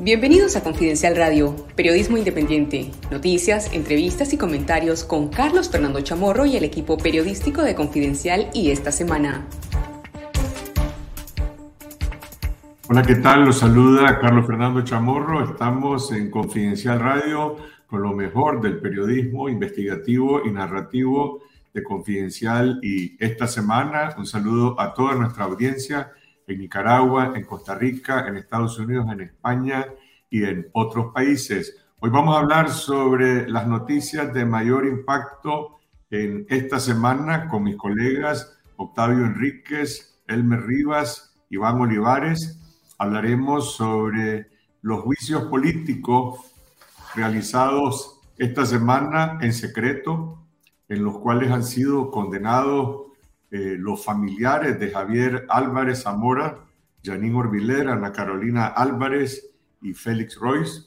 Bienvenidos a Confidencial Radio, periodismo independiente, noticias, entrevistas y comentarios con Carlos Fernando Chamorro y el equipo periodístico de Confidencial y esta semana. Hola, ¿qué tal? Los saluda Carlos Fernando Chamorro. Estamos en Confidencial Radio con lo mejor del periodismo investigativo y narrativo de Confidencial y esta semana un saludo a toda nuestra audiencia en Nicaragua, en Costa Rica, en Estados Unidos, en España y en otros países. Hoy vamos a hablar sobre las noticias de mayor impacto en esta semana con mis colegas Octavio Enríquez, Elmer Rivas, Iván Olivares. Hablaremos sobre los juicios políticos realizados esta semana en secreto, en los cuales han sido condenados eh, los familiares de Javier Álvarez Zamora, Janine Orbiler, Ana Carolina Álvarez y Félix Royce.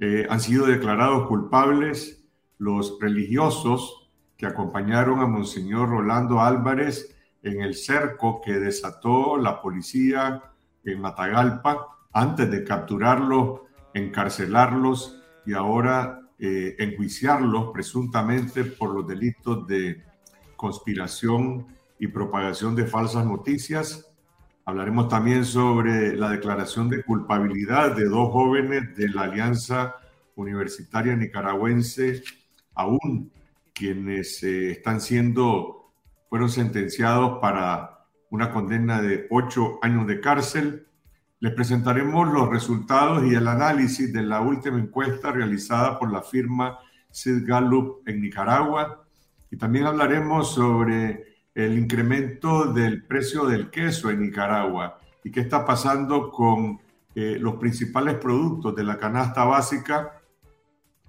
Eh, han sido declarados culpables los religiosos que acompañaron a Monseñor Rolando Álvarez en el cerco que desató la policía en Matagalpa antes de capturarlos, encarcelarlos y ahora eh, enjuiciarlos presuntamente por los delitos de conspiración y propagación de falsas noticias. Hablaremos también sobre la declaración de culpabilidad de dos jóvenes de la Alianza Universitaria Nicaragüense, aún quienes eh, están siendo, fueron sentenciados para una condena de ocho años de cárcel. Les presentaremos los resultados y el análisis de la última encuesta realizada por la firma Sid Gallup en Nicaragua. Y también hablaremos sobre el incremento del precio del queso en Nicaragua y qué está pasando con eh, los principales productos de la canasta básica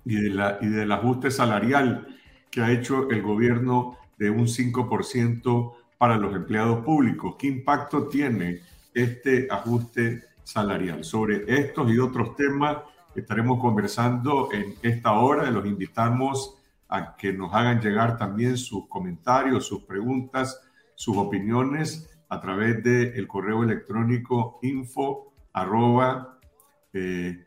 y, de la, y del ajuste salarial que ha hecho el gobierno de un 5% para los empleados públicos. ¿Qué impacto tiene este ajuste salarial? Sobre estos y otros temas estaremos conversando en esta hora. Los invitamos a que nos hagan llegar también sus comentarios, sus preguntas, sus opiniones a través del el correo electrónico info arroba eh,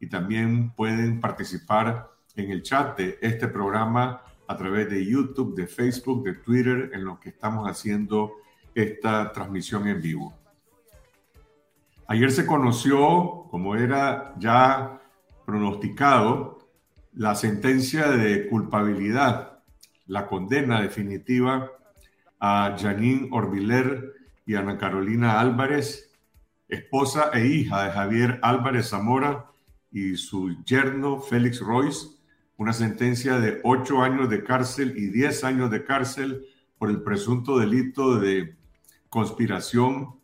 y también pueden participar en el chat de este programa a través de YouTube, de Facebook, de Twitter, en lo que estamos haciendo esta transmisión en vivo. Ayer se conoció, como era ya pronosticado, la sentencia de culpabilidad, la condena definitiva a Janine Orbiler y Ana Carolina Álvarez, esposa e hija de Javier Álvarez Zamora y su yerno Félix Royce, una sentencia de ocho años de cárcel y diez años de cárcel por el presunto delito de conspiración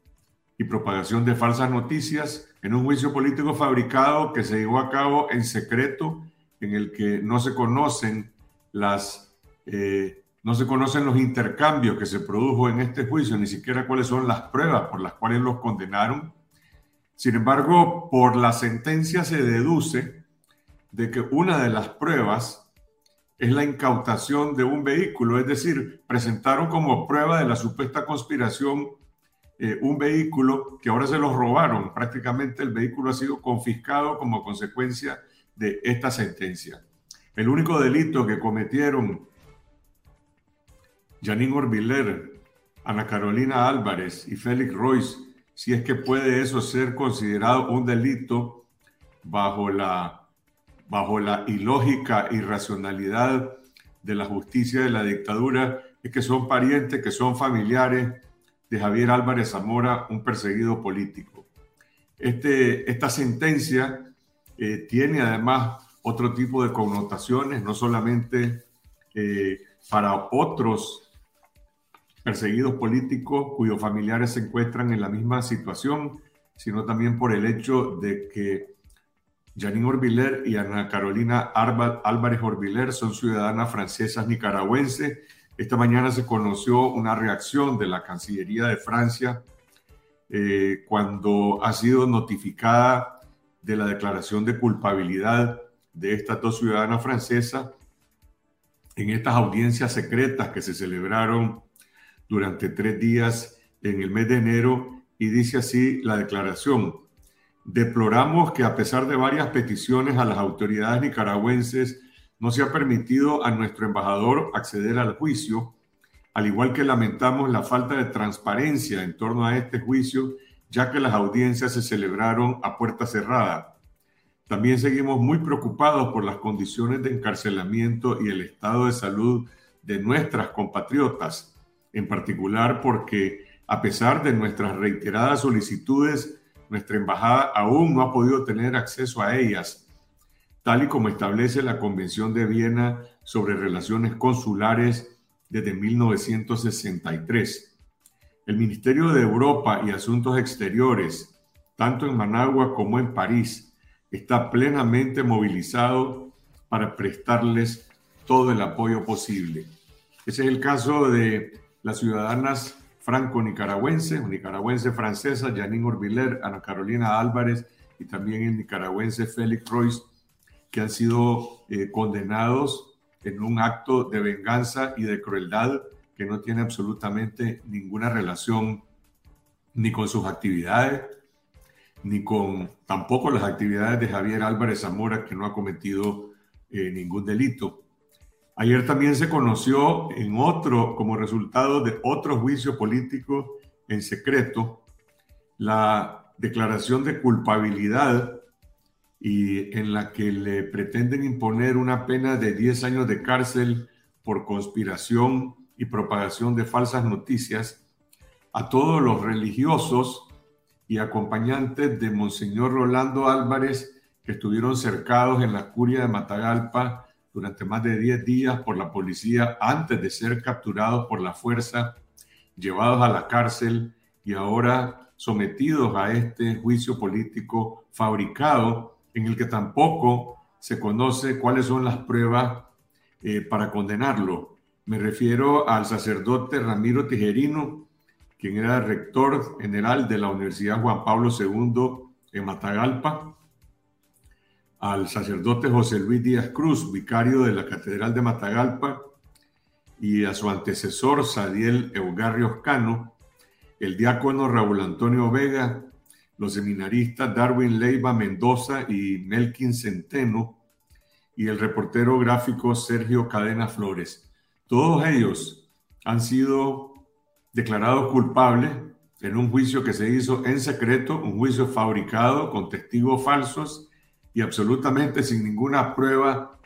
y propagación de falsas noticias en un juicio político fabricado que se llevó a cabo en secreto en el que no se conocen las eh, no se conocen los intercambios que se produjo en este juicio, ni siquiera cuáles son las pruebas por las cuales los condenaron. Sin embargo, por la sentencia se deduce de que una de las pruebas es la incautación de un vehículo, es decir, presentaron como prueba de la supuesta conspiración eh, un vehículo que ahora se los robaron. Prácticamente el vehículo ha sido confiscado como consecuencia de esta sentencia. El único delito que cometieron Janine Orbiler, Ana Carolina Álvarez y Félix Royce, si es que puede eso ser considerado un delito bajo la, bajo la ilógica irracionalidad de la justicia de la dictadura, es que son parientes, que son familiares de Javier Álvarez Zamora, un perseguido político. Este, esta sentencia eh, tiene además otro tipo de connotaciones, no solamente eh, para otros perseguidos políticos cuyos familiares se encuentran en la misma situación, sino también por el hecho de que Janine Orbiler y Ana Carolina Álvarez Orbiler son ciudadanas francesas nicaragüenses. Esta mañana se conoció una reacción de la Cancillería de Francia eh, cuando ha sido notificada de la declaración de culpabilidad de estas dos ciudadanas francesas en estas audiencias secretas que se celebraron durante tres días en el mes de enero y dice así la declaración. Deploramos que a pesar de varias peticiones a las autoridades nicaragüenses, no se ha permitido a nuestro embajador acceder al juicio, al igual que lamentamos la falta de transparencia en torno a este juicio, ya que las audiencias se celebraron a puerta cerrada. También seguimos muy preocupados por las condiciones de encarcelamiento y el estado de salud de nuestras compatriotas, en particular porque a pesar de nuestras reiteradas solicitudes, nuestra embajada aún no ha podido tener acceso a ellas, tal y como establece la Convención de Viena sobre Relaciones Consulares desde 1963. El Ministerio de Europa y Asuntos Exteriores, tanto en Managua como en París, está plenamente movilizado para prestarles todo el apoyo posible. Ese es el caso de las ciudadanas franco-nicaragüense, nicaragüense francesa, Janine Orbiler, Ana Carolina Álvarez y también el nicaragüense Félix Royce, que han sido eh, condenados en un acto de venganza y de crueldad que no tiene absolutamente ninguna relación ni con sus actividades, ni con tampoco las actividades de Javier Álvarez Zamora, que no ha cometido eh, ningún delito. Ayer también se conoció en otro, como resultado de otro juicio político en secreto, la declaración de culpabilidad y en la que le pretenden imponer una pena de 10 años de cárcel por conspiración y propagación de falsas noticias a todos los religiosos y acompañantes de Monseñor Rolando Álvarez que estuvieron cercados en la curia de Matagalpa durante más de 10 días por la policía antes de ser capturados por la fuerza, llevados a la cárcel y ahora sometidos a este juicio político fabricado en el que tampoco se conoce cuáles son las pruebas eh, para condenarlo. Me refiero al sacerdote Ramiro Tijerino, quien era rector general de la Universidad Juan Pablo II en Matagalpa, al sacerdote José Luis Díaz Cruz, vicario de la Catedral de Matagalpa, y a su antecesor Sadiel Eugarrios Cano, el diácono Raúl Antonio Vega, los seminaristas Darwin Leiva Mendoza y Melkin Centeno, y el reportero gráfico Sergio Cadena Flores. Todos ellos han sido declarados culpables en un juicio que se hizo en secreto, un juicio fabricado con testigos falsos y absolutamente sin ninguna prueba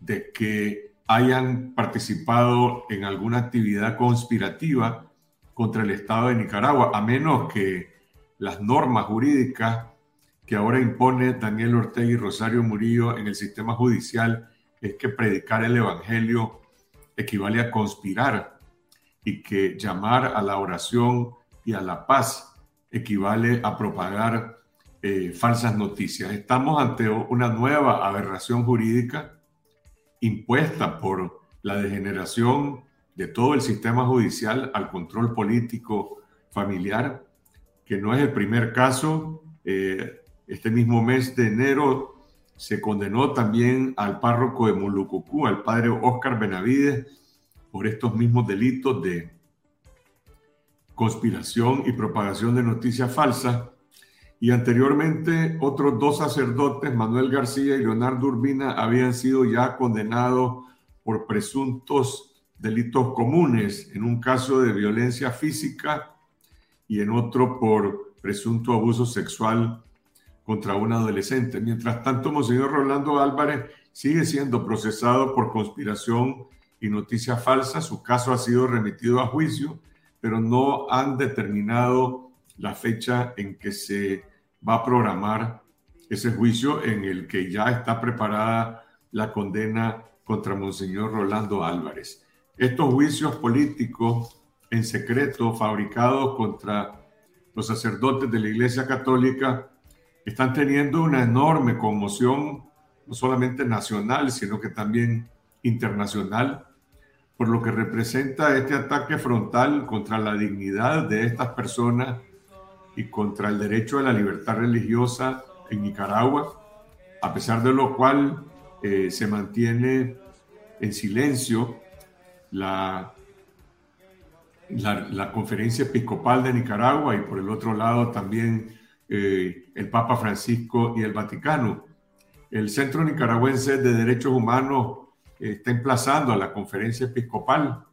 de que hayan participado en alguna actividad conspirativa contra el Estado de Nicaragua, a menos que las normas jurídicas que ahora impone Daniel Ortega y Rosario Murillo en el sistema judicial es que predicar el Evangelio equivale a conspirar y que llamar a la oración y a la paz equivale a propagar eh, falsas noticias. Estamos ante una nueva aberración jurídica impuesta por la degeneración de todo el sistema judicial al control político familiar, que no es el primer caso. Eh, este mismo mes de enero se condenó también al párroco de Mulucucú, al padre Oscar Benavides, por estos mismos delitos de conspiración y propagación de noticias falsas. Y anteriormente otros dos sacerdotes, Manuel García y Leonardo Urbina, habían sido ya condenados por presuntos delitos comunes, en un caso de violencia física y en otro por presunto abuso sexual contra un adolescente. Mientras tanto, Monseñor Rolando Álvarez sigue siendo procesado por conspiración y noticia falsa. Su caso ha sido remitido a juicio, pero no han determinado la fecha en que se va a programar ese juicio en el que ya está preparada la condena contra Monseñor Rolando Álvarez. Estos juicios políticos en secreto fabricados contra los sacerdotes de la Iglesia Católica están teniendo una enorme conmoción, no solamente nacional, sino que también internacional, por lo que representa este ataque frontal contra la dignidad de estas personas y contra el derecho a la libertad religiosa en Nicaragua, a pesar de lo cual eh, se mantiene en silencio la la, Conferencia Episcopal de Nicaragua y por el otro lado también eh, el Papa Francisco y el Vaticano. El Centro Nicaragüense de Derechos Humanos está emplazando a la Conferencia Episcopal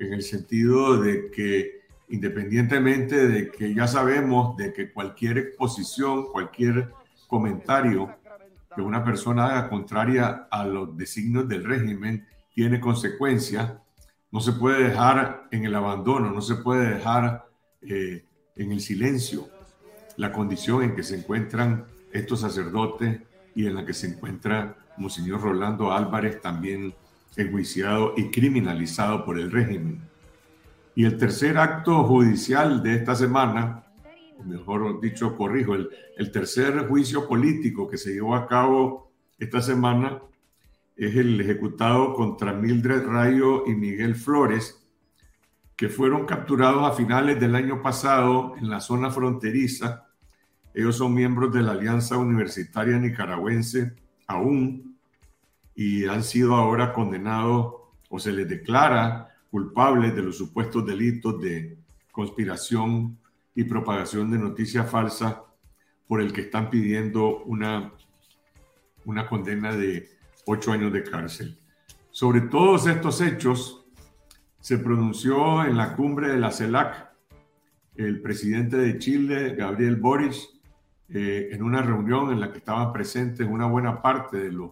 en el sentido de que independientemente de que ya sabemos de que cualquier exposición, cualquier comentario que una persona haga contraria a los designios del régimen tiene consecuencias, no se puede dejar en el abandono, no se puede dejar eh, en el silencio la condición en que se encuentran estos sacerdotes y en la que se encuentra Monseñor Rolando Álvarez, también enjuiciado y criminalizado por el régimen. Y el tercer acto judicial de esta semana, mejor dicho, corrijo, el, el tercer juicio político que se llevó a cabo esta semana es el ejecutado contra Mildred Rayo y Miguel Flores, que fueron capturados a finales del año pasado en la zona fronteriza. Ellos son miembros de la Alianza Universitaria Nicaragüense aún y han sido ahora condenados o se les declara culpables de los supuestos delitos de conspiración y propagación de noticias falsas por el que están pidiendo una, una condena de ocho años de cárcel. Sobre todos estos hechos se pronunció en la cumbre de la CELAC el presidente de Chile, Gabriel Boric, eh, en una reunión en la que estaban presentes una buena parte de los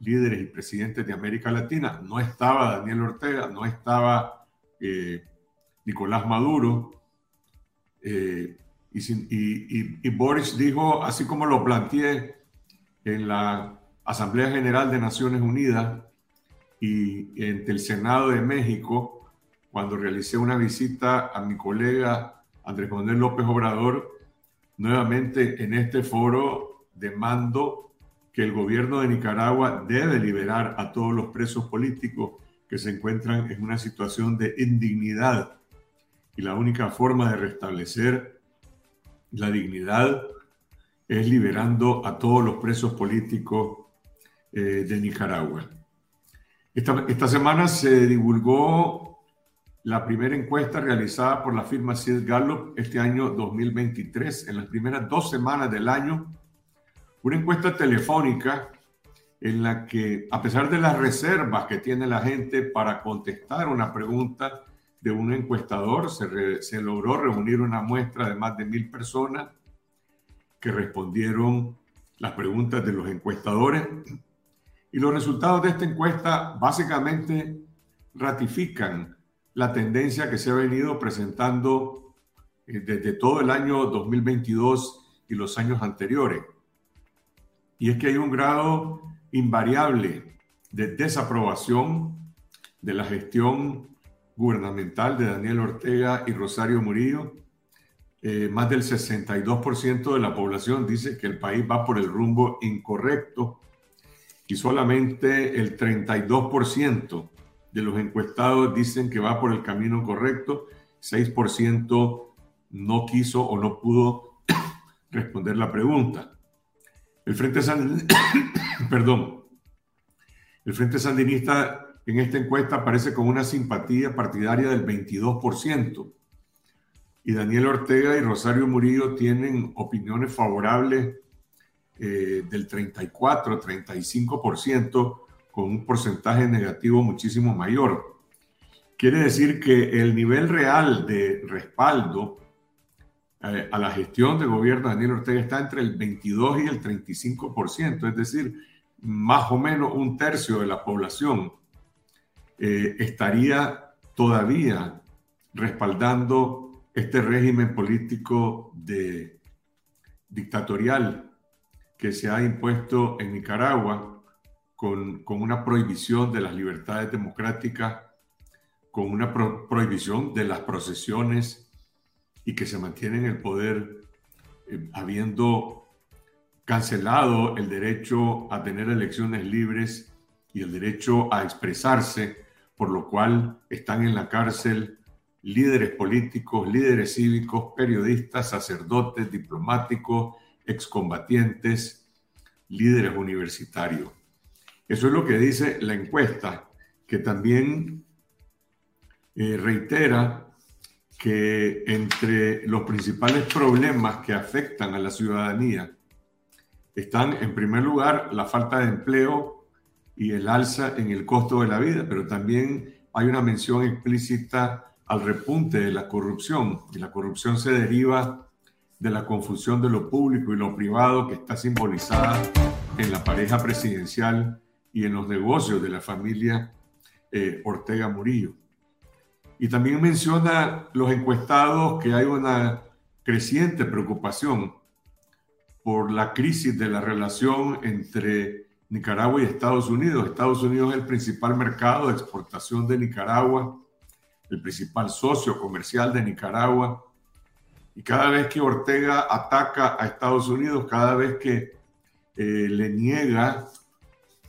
líderes y presidentes de América Latina. No estaba Daniel Ortega, no estaba eh, Nicolás Maduro. Eh, y, Boris dijo, así como lo planteé en la Asamblea General de Naciones Unidas y entre el Senado de México, cuando realicé una visita a mi colega Andrés Manuel López Obrador, nuevamente en este foro demando que el gobierno de Nicaragua debe liberar a todos los presos políticos que se encuentran en una situación de indignidad. Y la única forma de restablecer la dignidad es liberando a todos los presos políticos eh, de Nicaragua. Esta, esta, semana se divulgó la primera encuesta realizada por la firma Sid Gallup este año 2023. En las primeras dos semanas del año, una encuesta telefónica en la que, a pesar de las reservas que tiene la gente para contestar una pregunta de un encuestador, se, logró reunir una muestra de más de mil personas que respondieron las preguntas de los encuestadores. Y los resultados de esta encuesta básicamente ratifican la tendencia que se ha venido presentando eh, desde todo el año 2022 y los años anteriores y es que hay un grado invariable de desaprobación de la gestión gubernamental de Daniel Ortega y Rosario Murillo. Eh, más del 62% de la población dice que el país va por el rumbo incorrecto y solamente el 32% de los encuestados dicen que va por el camino correcto, 6% no quiso o no pudo responder la pregunta. El Frente Sandinista, perdón, el Frente Sandinista en esta encuesta aparece con una simpatía partidaria del 22%. Y Daniel Ortega y Rosario Murillo tienen opiniones favorables eh, del 34, 35%, con un porcentaje negativo muchísimo mayor. Quiere decir que el nivel real de respaldo eh, a la gestión de gobierno de Daniel Ortega está entre el 22 y el 35%, es decir, más o menos un tercio de la población eh, estaría todavía respaldando este régimen político de, dictatorial que se ha impuesto en Nicaragua con, con una prohibición de las libertades democráticas, con una prohibición de las procesiones y que se mantiene en el poder eh, habiendo cancelado el derecho a tener elecciones libres y el derecho a expresarse, por lo cual están en la cárcel líderes políticos, líderes cívicos, periodistas, sacerdotes, diplomáticos, excombatientes, líderes universitarios. Eso es lo que dice la encuesta, que también eh, reitera que entre los principales problemas que afectan a la ciudadanía están, en primer lugar, la falta de empleo y el alza en el costo de la vida, pero también hay una mención explícita al repunte de la corrupción, y la corrupción se deriva de la confusión de lo público y lo privado que está simbolizada en la pareja presidencial y en los negocios de la familia eh, Ortega Murillo. Y también menciona los encuestados que hay una creciente preocupación por la crisis de la relación entre Nicaragua y Estados Unidos. Estados Unidos es el principal mercado de exportación de Nicaragua, el principal socio comercial de Nicaragua. Y cada vez que Ortega ataca a Estados Unidos, cada vez que eh, le niega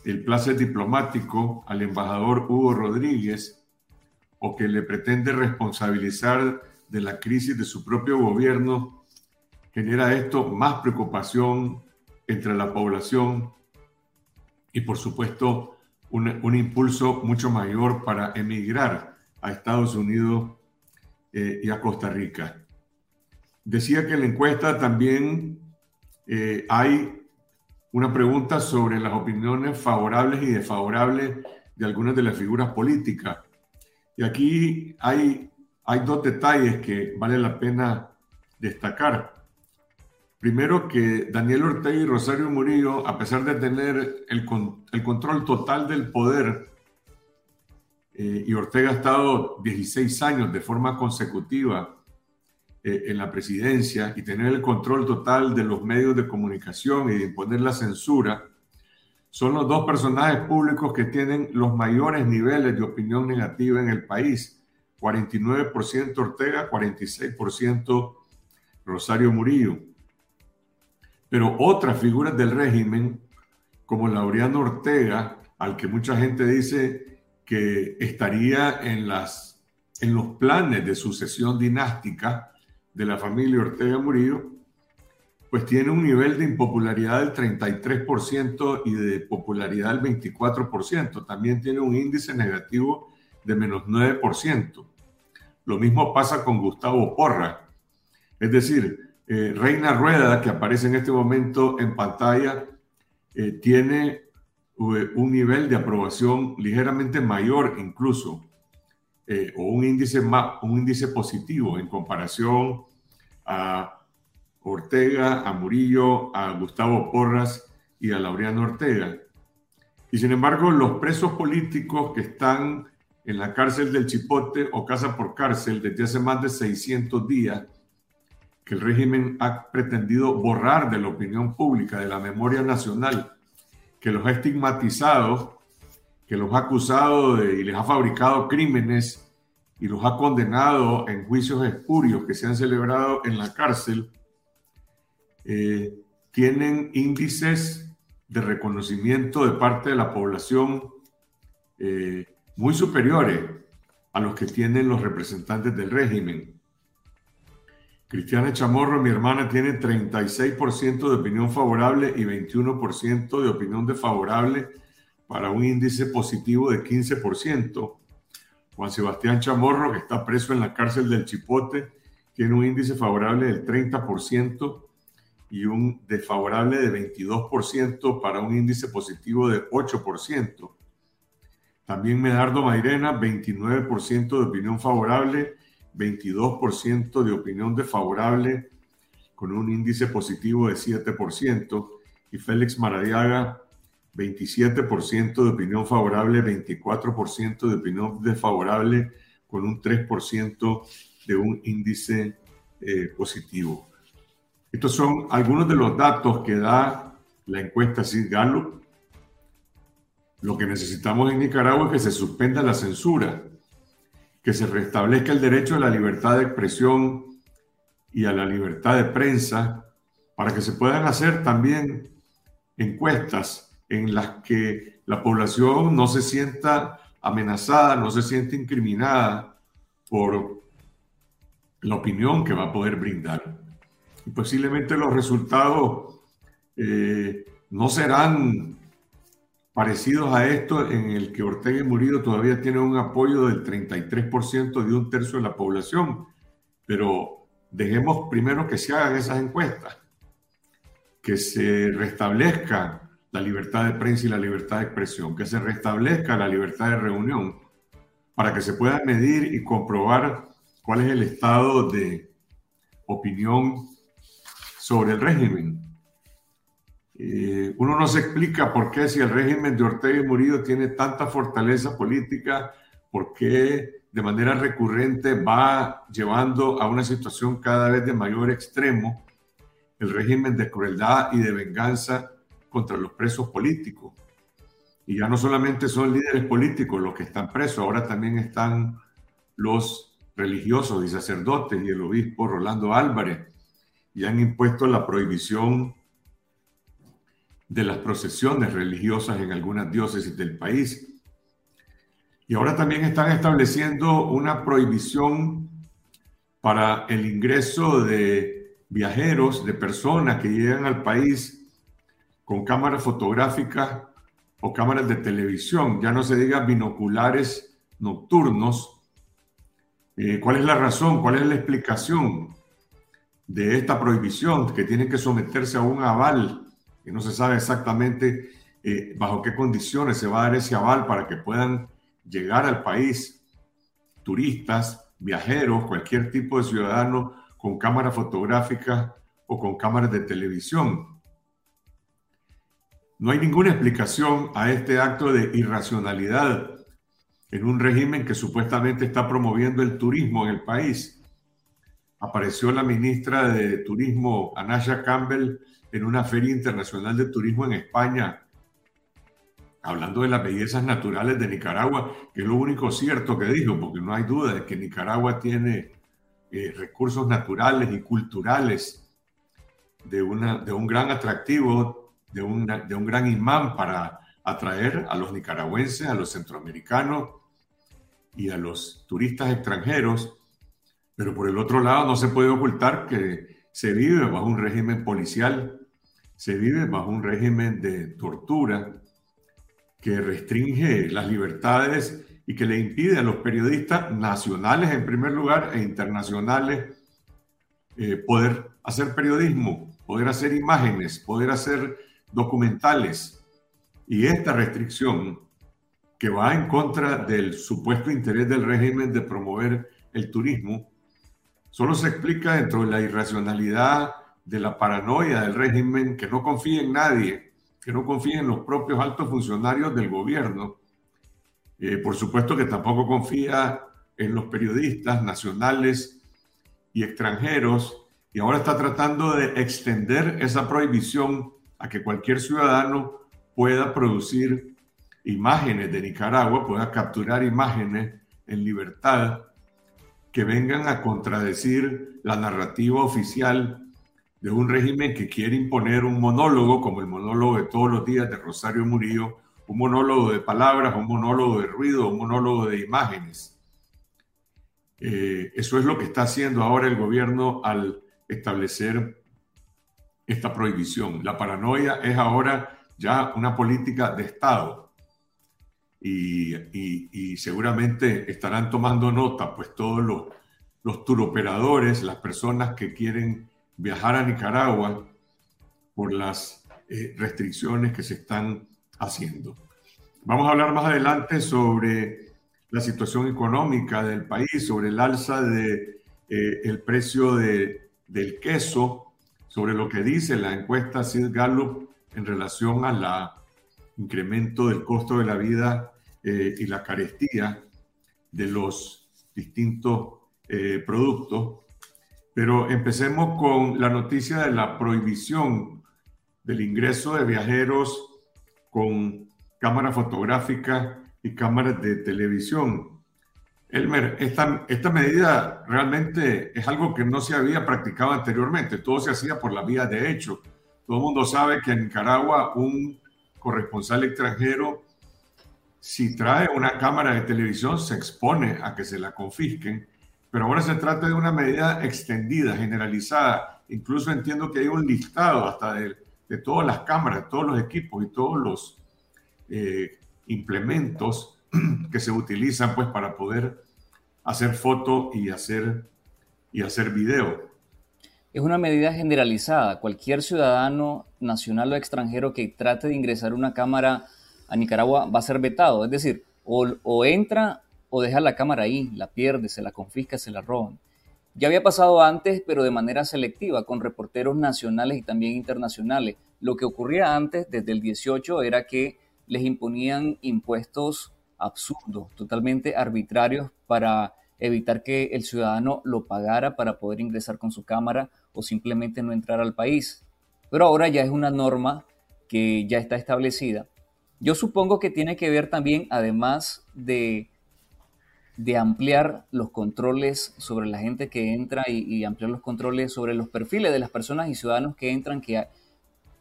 el placer diplomático al embajador Hugo Rodríguez o que le pretende responsabilizar de la crisis de su propio gobierno, genera esto más preocupación entre la población y por supuesto un, impulso mucho mayor para emigrar a Estados Unidos eh, y a Costa Rica. Decía que la encuesta también eh, hay una pregunta sobre las opiniones favorables y desfavorables de algunas de las figuras políticas. Y aquí hay, dos detalles que vale la pena destacar. Primero que Daniel Ortega y Rosario Murillo, a pesar de tener el, el control total del poder, eh, y Ortega ha estado 16 años de forma consecutiva eh, en la presidencia y tener el control total de los medios de comunicación y de imponer la censura, son los dos personajes públicos que tienen los mayores niveles de opinión negativa en el país. 49% Ortega, 46% Rosario Murillo. Pero otras figuras del régimen, como Laureano Ortega, al que mucha gente dice que estaría en, las, en los planes de sucesión dinástica, de la familia Ortega Murillo, pues tiene un nivel de impopularidad del 33% y de popularidad del 24%. También tiene un índice negativo de menos 9%. Lo mismo pasa con Gustavo Porra. Es decir, eh, Reina Rueda, que aparece en este momento en pantalla, eh, tiene eh, un nivel de aprobación ligeramente mayor incluso eh, o un índice, más, un índice positivo en comparación a Ortega, a Murillo, a Gustavo Porras y a Laureano Ortega. Y sin embargo, los presos políticos que están en la cárcel del Chipote o casa por cárcel desde hace más de 600 días, que el régimen ha pretendido borrar de la opinión pública, de la memoria nacional, que los ha estigmatizado que los ha acusado de, y les ha fabricado crímenes y los ha condenado en juicios espurios que se han celebrado en la cárcel, eh, tienen índices de reconocimiento de parte de la población eh, muy superiores a los que tienen los representantes del régimen. Cristiana Chamorro, mi hermana, tiene 36% de opinión favorable y 21% de opinión desfavorable para un índice positivo de 15%. Juan Sebastián Chamorro, que está preso en la cárcel del Chipote, tiene un índice favorable del 30% y un desfavorable de 22% para un índice positivo de 8%. También Medardo Mairena, 29% de opinión favorable, 22% de opinión desfavorable, con un índice positivo de 7%. Y Félix Maradiaga, 27% de opinión favorable, 24% de opinión desfavorable, con un 3% de un índice eh, positivo. Estos son algunos de los datos que da la encuesta Sid Gallup. Lo que necesitamos en Nicaragua es que se suspenda la censura, que se restablezca el derecho a la libertad de expresión y a la libertad de prensa, para que se puedan hacer también encuestas en las que la población no se sienta amenazada, no se siente incriminada por la opinión que va a poder brindar. Y posiblemente los resultados eh, no serán parecidos a esto en el que Ortega y Murillo todavía tienen un apoyo del 33% de un tercio de la población, pero dejemos primero que se hagan esas encuestas, que se restablezca la libertad de prensa y la libertad de expresión, que se restablezca la libertad de reunión, para que se pueda medir y comprobar cuál es el estado de opinión sobre el régimen. Eh, uno no se explica por qué si el régimen de Ortega y Murillo tiene tanta fortaleza política, por qué de manera recurrente va llevando a una situación cada vez de mayor extremo el régimen de crueldad y de venganza contra los presos políticos. Y ya no solamente son líderes políticos los que están presos, ahora también están los religiosos y sacerdotes y el obispo Rolando Álvarez, y han impuesto la prohibición de las procesiones religiosas en algunas diócesis del país. Y ahora también están estableciendo una prohibición para el ingreso de viajeros, de personas que llegan al país con cámaras fotográficas o cámaras de televisión, ya no se diga binoculares nocturnos. Eh, ¿Cuál es la razón? ¿Cuál es la explicación? de esta prohibición, que tienen que someterse a un aval, y no se sabe exactamente eh, bajo qué condiciones se va a dar ese aval para que puedan llegar al país turistas, viajeros, cualquier tipo de ciudadano con cámara fotográfica o con cámaras de televisión. No hay ninguna explicación a este acto de irracionalidad en un régimen que supuestamente está promoviendo el turismo en el país. Apareció la ministra de Turismo, Anaya Campbell, en una feria internacional de turismo en España, hablando de las bellezas naturales de Nicaragua, que es lo único cierto que dijo, porque no hay duda de que Nicaragua tiene eh, recursos naturales y culturales de, una, de un gran atractivo, de, de un gran imán para atraer a los nicaragüenses, a los centroamericanos y a los turistas extranjeros. Pero por el otro lado, no se puede ocultar que se vive bajo un régimen policial, se vive bajo un régimen de tortura que restringe las libertades y que le impide a los periodistas nacionales en primer lugar e internacionales eh, poder hacer periodismo, poder hacer imágenes, poder hacer documentales. Y esta restricción que va en contra del supuesto interés del régimen de promover el turismo, solo se explica dentro de la irracionalidad, de la paranoia del régimen, que no confía en nadie, que no confía en los propios altos funcionarios del gobierno. Eh, por supuesto que tampoco confía en los periodistas nacionales y extranjeros, y ahora está tratando de extender esa prohibición a que cualquier ciudadano pueda producir imágenes de Nicaragua, pueda capturar imágenes en libertad que vengan a contradecir la narrativa oficial de un régimen que quiere imponer un monólogo, como el monólogo de todos los días de Rosario Murillo, un monólogo de palabras, un monólogo de ruido, un monólogo de imágenes. Eh, eso es lo que está haciendo ahora el gobierno al establecer esta prohibición. La paranoia es ahora ya una política de Estado y, seguramente estarán tomando nota, pues todos los, los turoperadores, las personas que quieren viajar a Nicaragua por las eh, restricciones que se están haciendo. Vamos a hablar más adelante sobre la situación económica del país, sobre el alza de, eh, precio de, del queso, sobre lo que dice la encuesta Sid Gallup en relación a la incremento del costo de la vida eh, y la carestía de los distintos eh, productos. Pero empecemos con la noticia de la prohibición del ingreso de viajeros con cámara fotográfica y cámaras de televisión. Elmer, esta, medida realmente es algo que no se había practicado anteriormente, todo se hacía por la vía de hecho. Todo el mundo sabe que en Nicaragua un corresponsal extranjero, si trae una cámara de televisión, se expone a que se la confisquen, pero ahora se trata de una medida extendida, generalizada. Incluso entiendo que hay un listado hasta de, de todas las cámaras, todos los equipos y todos los eh, implementos que se utilizan pues para poder hacer fotos y hacer y hacer video. Es una medida generalizada. Cualquier ciudadano nacional o extranjero que trate de ingresar una cámara a Nicaragua va a ser vetado. Es decir, o, o entra o deja la cámara ahí, la pierde, se la confisca, se la roban. Ya había pasado antes, pero de manera selectiva, con reporteros nacionales y también internacionales. Lo que ocurría antes, desde el 18, era que les imponían impuestos absurdos, totalmente arbitrarios, para evitar que el ciudadano lo pagara para poder ingresar con su cámara o simplemente no entrar al país. Pero ahora ya es una norma que ya está establecida. Yo supongo que tiene que ver también, además de de ampliar los controles sobre la gente que entra y, ampliar los controles sobre los perfiles de las personas y ciudadanos que entran, que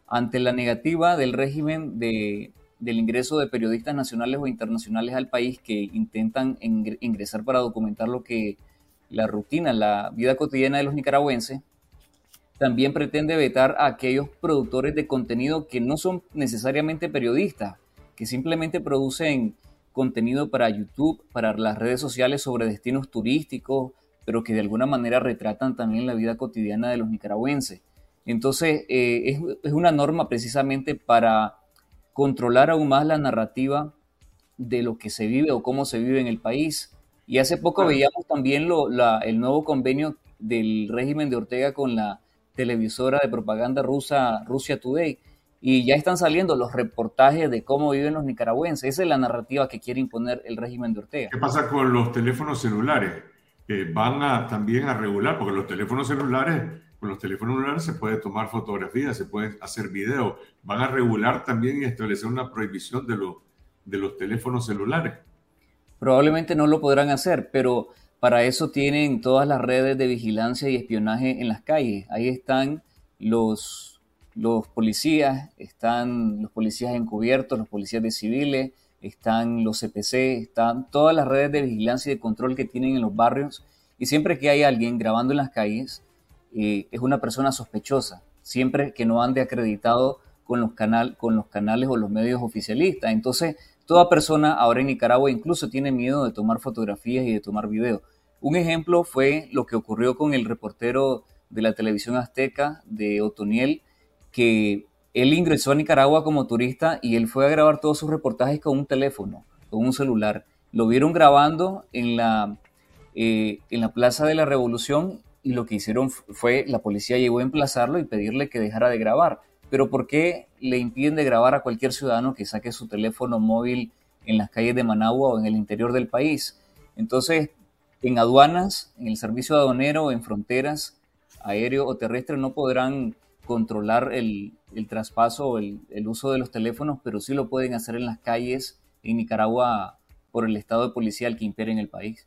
ante la negativa del régimen de, del ingreso de periodistas nacionales o internacionales al país que intentan ingresar para documentar lo que la rutina, la vida cotidiana de los nicaragüenses, también pretende vetar a aquellos productores de contenido que no son necesariamente periodistas, que simplemente producen contenido para YouTube, para las redes sociales sobre destinos turísticos, pero que de alguna manera retratan también la vida cotidiana de los nicaragüenses. Entonces, eh, es, una norma precisamente para controlar aún más la narrativa de lo que se vive o cómo se vive en el país. Y hace poco veíamos también el nuevo convenio del régimen de Ortega con la televisora de propaganda rusa, Rusia Today, y ya están saliendo los reportajes de cómo viven los nicaragüenses. Esa es la narrativa que quiere imponer el régimen de Ortega. ¿Qué pasa con los teléfonos celulares? van a, también a regular, porque los teléfonos celulares, con los teléfonos celulares se puede tomar fotografías, se puede hacer video. Van a regular también y establecer una prohibición de, los teléfonos celulares. Probablemente no lo podrán hacer, pero para eso tienen todas las redes de vigilancia y espionaje en las calles. Ahí están los los policías, están los policías encubiertos, los policías de civiles, están los CPC, están todas las redes de vigilancia y de control que tienen en los barrios. Y siempre que hay alguien grabando en las calles, es una persona sospechosa, siempre que no ande acreditado con los, canal, con los canales o los medios oficialistas. Entonces, toda persona ahora en Nicaragua incluso tiene miedo de tomar fotografías y de tomar videos. Un ejemplo fue lo que ocurrió con el reportero de la televisión azteca de Otoniel, que él ingresó a Nicaragua como turista y él fue a grabar todos sus reportajes con un teléfono, con un celular. Lo vieron grabando en la, eh, en la Plaza de la Revolución y lo que hicieron fue, la policía llegó a emplazarlo y pedirle que dejara de grabar. Pero ¿por qué le impiden de grabar a cualquier ciudadano que saque su teléfono móvil en las calles de Managua o en el interior del país? Entonces, en aduanas, en el servicio aduanero, en fronteras, aéreo o terrestre, no podrán controlar el, traspaso o el, uso de los teléfonos, pero sí lo pueden hacer en las calles en Nicaragua por el estado de policía que impera en el país.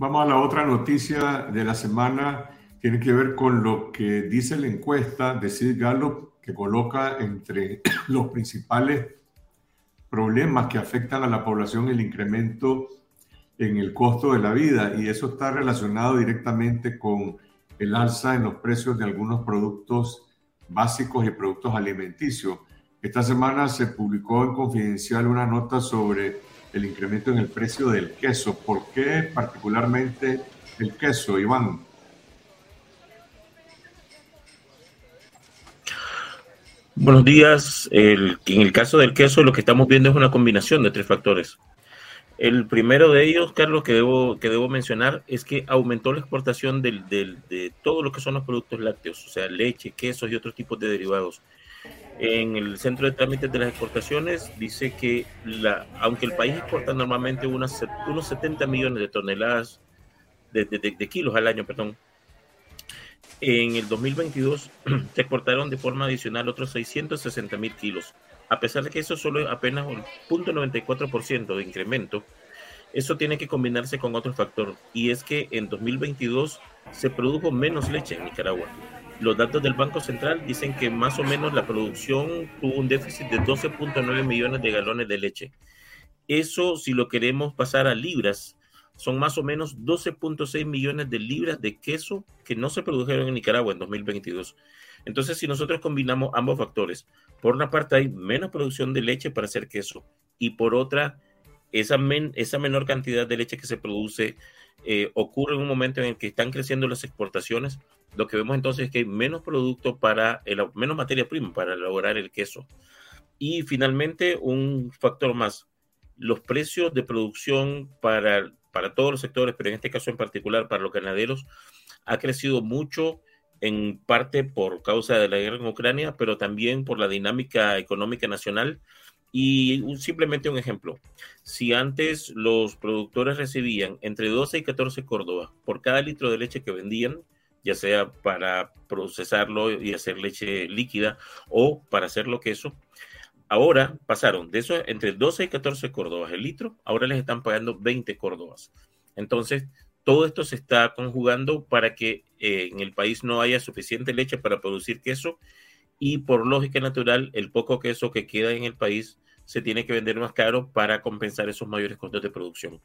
Vamos a la otra noticia de la semana. Tiene que ver con lo que dice la encuesta de Sid Gallup, que coloca entre los principales problemas que afectan a la población el incremento en el costo de la vida. Y eso está relacionado directamente con el alza en los precios de algunos productos básicos y productos alimenticios. Esta semana se publicó en Confidencial una nota sobre el incremento en el precio del queso. ¿Por qué particularmente el queso, Iván? Buenos días. en el caso del queso, lo que estamos viendo es una combinación de tres factores. El primero de ellos, Carlos, que debo, que debo mencionar, es que aumentó la exportación del, de todo lo que son los productos lácteos, o sea, leche, quesos y otros tipos de derivados. En el centro de trámites de las exportaciones dice que la, aunque el país exporta normalmente unas, unos 70 millones de toneladas de, de kilos al año, perdón, en el 2022 se exportaron de forma adicional otros 660 mil kilos a pesar de que eso solo es apenas un 0.94% de incremento, eso tiene que combinarse con otro factor, y es que en 2022 se produjo menos leche en Nicaragua. Los datos del Banco Central dicen que más o menos la producción tuvo un déficit de 12.9 millones de galones de leche. Eso, si lo queremos pasar a libras, son más o menos 12.6 millones de libras de queso que no se produjeron en Nicaragua en 2022. Entonces, si nosotros combinamos ambos factores, por una parte hay menos producción de leche para hacer queso y por otra, esa, esa menor cantidad de leche que se produce eh, ocurre en un momento en el que están creciendo las exportaciones, lo que vemos entonces es que hay menos producto para, menos materia prima para elaborar el queso. Y finalmente, un factor más, los precios de producción para, para todos los sectores, pero en este caso en particular para los ganaderos, ha crecido mucho en parte por causa de la guerra en Ucrania, pero también por la dinámica económica nacional. Y simplemente un ejemplo, si antes los productores recibían entre 12 y 14 córdobas por cada litro de leche que vendían, ya sea para procesarlo y hacer leche líquida o para hacerlo queso, ahora pasaron de eso entre 12 y 14 córdobas el litro, ahora les están pagando 20 córdobas. Entonces, todo esto se está conjugando para que eh, en el país no haya suficiente leche para producir queso y por lógica natural el poco queso que queda en el país se tiene que vender más caro para compensar esos mayores costos de producción.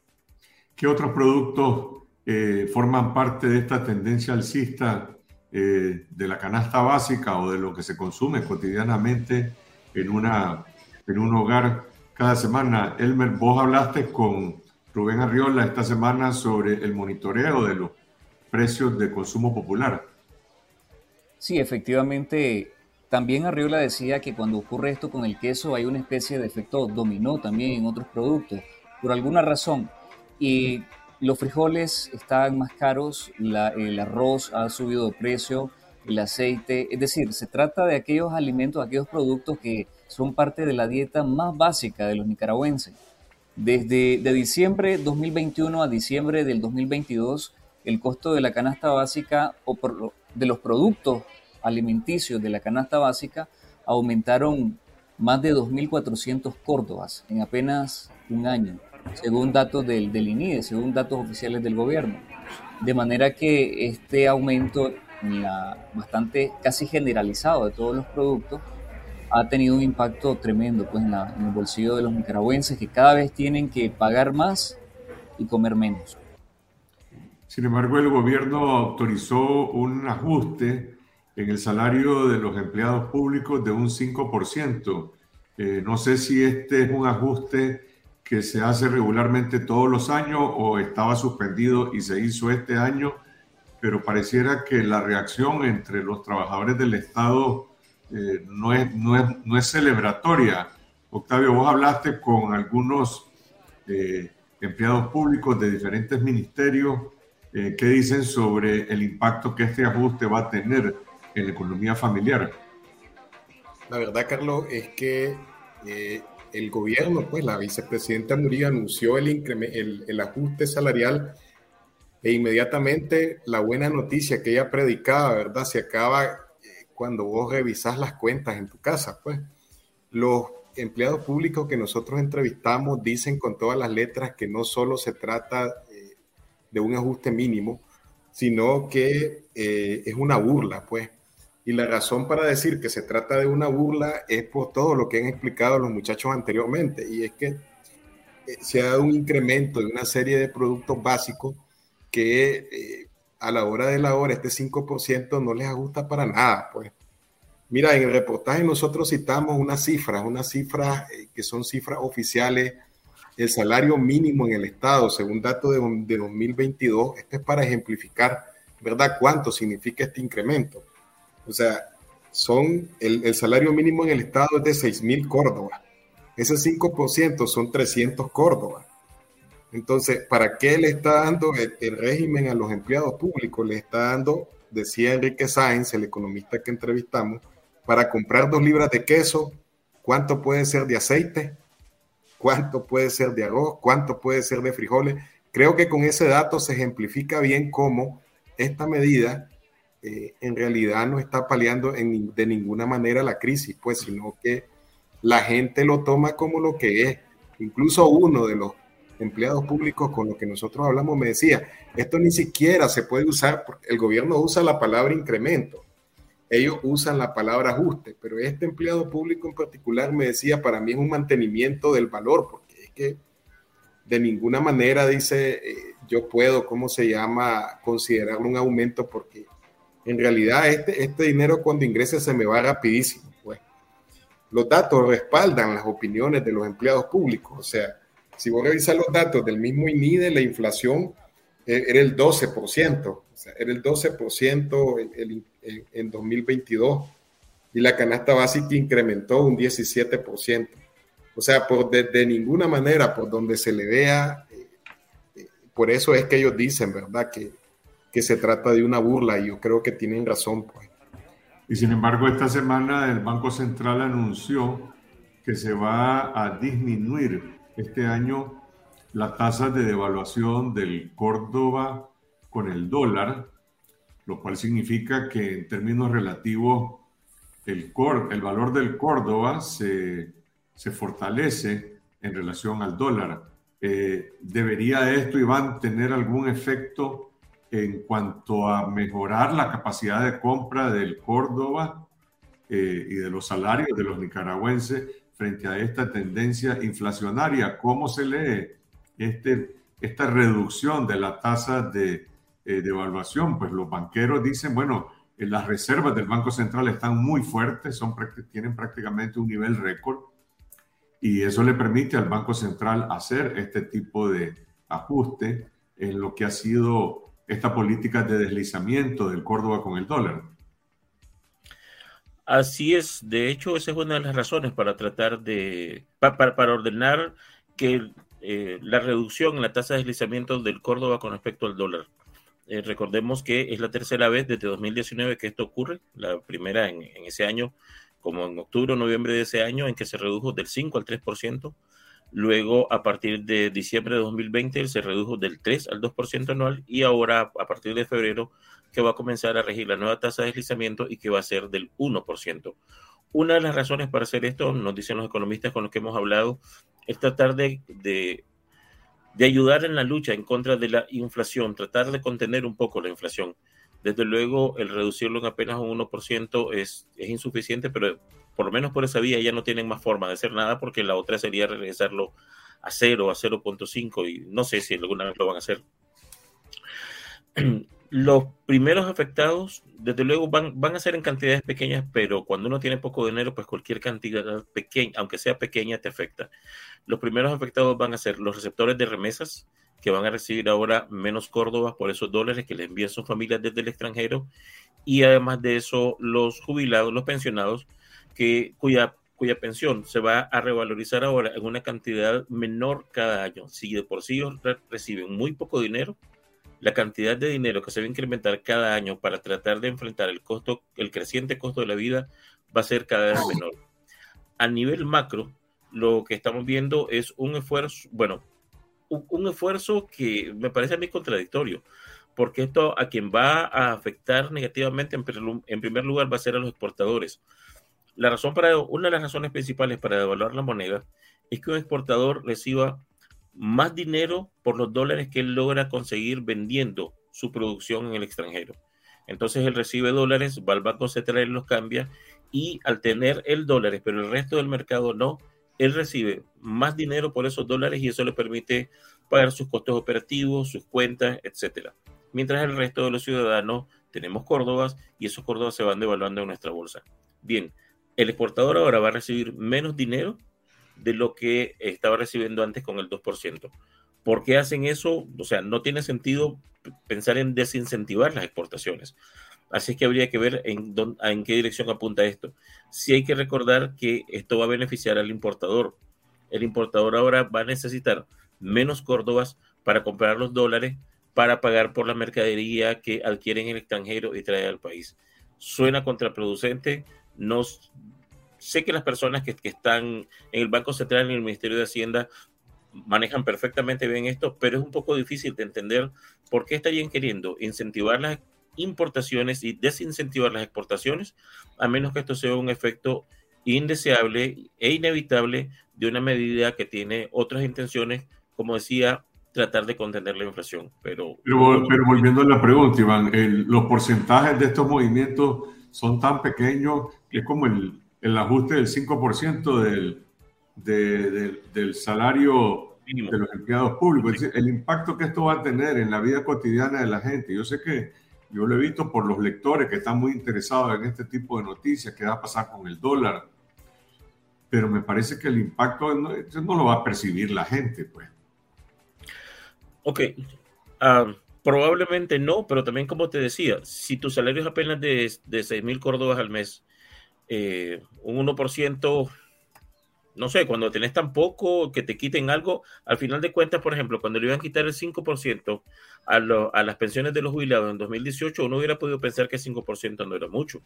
¿Qué otros productos eh, forman parte de esta tendencia alcista eh, de la canasta básica o de lo que se consume cotidianamente en, una, en un hogar cada semana? Elmer, vos hablaste con Rubén Arriola esta semana sobre el monitoreo de los precios de consumo popular. Sí, efectivamente, también Arriola decía que cuando ocurre esto con el queso hay una especie de efecto dominó también en otros productos, por alguna razón. Y los frijoles están más caros, el arroz ha subido de precio, el aceite, es decir, se trata de aquellos alimentos, aquellos productos que son parte de la dieta más básica de los nicaragüenses. Desde de diciembre 2021 a diciembre del 2022, el costo de la canasta básica o de los productos alimenticios de la canasta básica aumentaron más de 2.400 córdobas en apenas un año, según datos del, del INIDE, según datos oficiales del gobierno. De manera que este aumento bastante casi generalizado de todos los productos ha tenido un impacto tremendo pues, en, el bolsillo de los nicaragüenses que cada vez tienen que pagar más y comer menos. Sin embargo, el gobierno autorizó un ajuste en el salario de los empleados públicos de un 5%. Eh, no sé si este es un ajuste que se hace regularmente todos los años o estaba suspendido y se hizo este año, pero pareciera que la reacción entre los trabajadores del Estado eh, no, es, no, es, no, es, celebratoria. Octavio, vos hablaste con algunos eh, empleados públicos de diferentes ministerios eh, que dicen sobre el impacto que este ajuste va a tener en la economía familiar. La verdad, Carlos, es que el gobierno, pues la vicepresidenta Murillo anunció el, ajuste salarial e inmediatamente la buena noticia que ella predicaba, ¿verdad? Se acaba cuando vos revisás las cuentas en tu casa, pues. Los empleados públicos que nosotros entrevistamos dicen con todas las letras que no solo se trata eh, de un ajuste mínimo, sino que eh, es una burla, pues. Y la razón para decir que se trata de una burla es por todo lo que han explicado los muchachos anteriormente, y es que eh, se ha dado un incremento de una serie de productos básicos que a la hora de la hora este 5% no les ajusta para nada, pues. Mira, en el reportaje nosotros citamos unas cifras, unas cifras eh, que son cifras oficiales. El salario mínimo en el Estado, según datos de, de 2022, esto es para ejemplificar, ¿verdad? ¿Cuánto significa este incremento? O sea, son el, el salario mínimo en el Estado es de 6 mil córdobas. Ese 5% son 300 córdobas. Entonces, ¿para qué le está dando el, régimen a los empleados públicos? Le está dando, decía Enrique Sáenz, el economista que entrevistamos, para comprar dos libras de queso, ¿cuánto puede ser de aceite? ¿Cuánto puede ser de arroz? ¿Cuánto puede ser de frijoles? Creo que con ese dato se ejemplifica bien cómo esta medida eh, en realidad no está paliando de ninguna manera la crisis, pues, sino que la gente lo toma como lo que es. Incluso uno de los empleados públicos con los que nosotros hablamos me decía, esto ni siquiera se puede usar, porque el gobierno usa la palabra incremento, ellos usan la palabra ajuste, pero este empleado público en particular me decía, para mí es un mantenimiento del valor, porque es que de ninguna manera dice, eh, yo puedo, ¿cómo se llama?, considerarlo un aumento, porque en realidad este, este dinero cuando ingrese se me va rapidísimo. Pues. Los datos respaldan las opiniones de los empleados públicos, o sea, si vos revisas los datos del mismo INIDE, la inflación e, era el 12%, o sea, era el 12% en, en 2022 y la canasta básica incrementó un 17%. O sea, por de, ninguna manera, por donde se le vea, eh, eh, por eso es que ellos dicen, ¿verdad? Que, que se trata de una burla y yo creo que tienen razón, pues. Y sin embargo, esta semana el Banco Central anunció que se va a disminuir este año la tasa de devaluación del Córdoba con el dólar, lo cual significa que en términos relativos el, el valor del Córdoba se, se, fortalece en relación al dólar. Eh, ¿Debería esto, Iván, tener algún efecto en cuanto a mejorar la capacidad de compra del Córdoba eh, y de los salarios de los nicaragüenses frente a esta tendencia inflacionaria? ¿Cómo se lee este, esta reducción de la tasa de eh, devaluación? Pues los banqueros dicen, bueno, las reservas del Banco Central están muy fuertes, son, tienen prácticamente un nivel récord y eso le permite al Banco Central hacer este tipo de ajuste en lo que ha sido esta política de deslizamiento del Córdoba con el dólar. Así es, de hecho esa es una de las razones para tratar de, para, ordenar que eh, la reducción en la tasa de deslizamiento del Córdoba con respecto al dólar. Eh, recordemos que es la tercera vez desde 2019 que esto ocurre, la primera en, ese año, como en octubre o noviembre de ese año, en que se redujo del 5 al 3%. Luego, a partir de diciembre de 2020, se redujo del 3 al 2% anual y ahora, a partir de febrero, que va a comenzar a regir la nueva tasa de deslizamiento y que va a ser del 1%. Una de las razones para hacer esto, nos dicen los economistas con los que hemos hablado, es tratar de de ayudar en la lucha en contra de la inflación, tratar de contener un poco la inflación. Desde luego, el reducirlo en apenas un 1% es, es insuficiente, pero por lo menos por esa vía ya no tienen más forma de hacer nada porque la otra sería regresarlo a 0, a 0.5 y no sé si alguna vez lo van a hacer. Los primeros afectados, desde luego, van, van a ser en cantidades pequeñas, pero cuando uno tiene poco dinero, pues cualquier cantidad pequeña, aunque sea pequeña, te afecta. Los primeros afectados van a ser los receptores de remesas, que van a recibir ahora menos córdobas por esos dólares que les envían sus familias desde el extranjero, y además de eso, los jubilados, los pensionados, que, cuya, cuya pensión se va a revalorizar ahora en una cantidad menor cada año. Si de por sí reciben muy poco dinero, la cantidad de dinero que se va a incrementar cada año para tratar de enfrentar el costo, el creciente costo de la vida, va a ser cada vez menor. A nivel macro, lo que estamos viendo es un esfuerzo, bueno, un, esfuerzo que me parece a mí contradictorio, porque esto a quien va a afectar negativamente en, primer lugar va a ser a los exportadores. La razón para, una de las razones principales para devaluar la moneda es que un exportador reciba más dinero por los dólares que él logra conseguir vendiendo su producción en el extranjero. Entonces él recibe dólares, va al Banco Central, los cambia y al tener el dólares, pero el resto del mercado no, él recibe más dinero por esos dólares y eso le permite pagar sus costos operativos, sus cuentas, etcétera. Mientras el resto de los ciudadanos tenemos córdobas y esos córdobas se van devaluando en nuestra bolsa. Bien, el exportador ahora va a recibir menos dinero de lo que estaba recibiendo antes con el 2%. ¿Por qué hacen eso? O sea, no tiene sentido pensar en desincentivar las exportaciones. Así es que habría que ver en, en qué dirección apunta esto. Sí hay que recordar que esto va a beneficiar al importador. El importador ahora va a necesitar menos córdobas para comprar los dólares para pagar por la mercadería que adquiere en el extranjero y trae al país. Suena contraproducente, no, sé que las personas que, están en el Banco Central y en el Ministerio de Hacienda manejan perfectamente bien esto, pero es un poco difícil de entender por qué estarían queriendo incentivar las importaciones y desincentivar las exportaciones, a menos que esto sea un efecto indeseable e inevitable de una medida que tiene otras intenciones, como decía, tratar de contener la inflación. Pero, pero, volviendo a la pregunta, Iván, los porcentajes de estos movimientos son tan pequeños que es como el, el ajuste del 5% del, del salario de los empleados públicos. el impacto que esto va a tener en la vida cotidiana de la gente. Yo sé que yo lo he visto por los lectores que están muy interesados en este tipo de noticias, qué va a pasar con el dólar, pero me parece que el impacto no, no lo va a percibir la gente, pues. Ok. Ah, Probablemente no, pero también como te decía, si tu salario es apenas de, de 6 mil córdobas al mes, eh, un 1%, no sé, cuando tenés tan poco que te quiten algo, al final de cuentas, por ejemplo, cuando le iban a quitar el 5% a, a las pensiones de los jubilados en 2018, uno hubiera podido pensar que 5% no era mucho.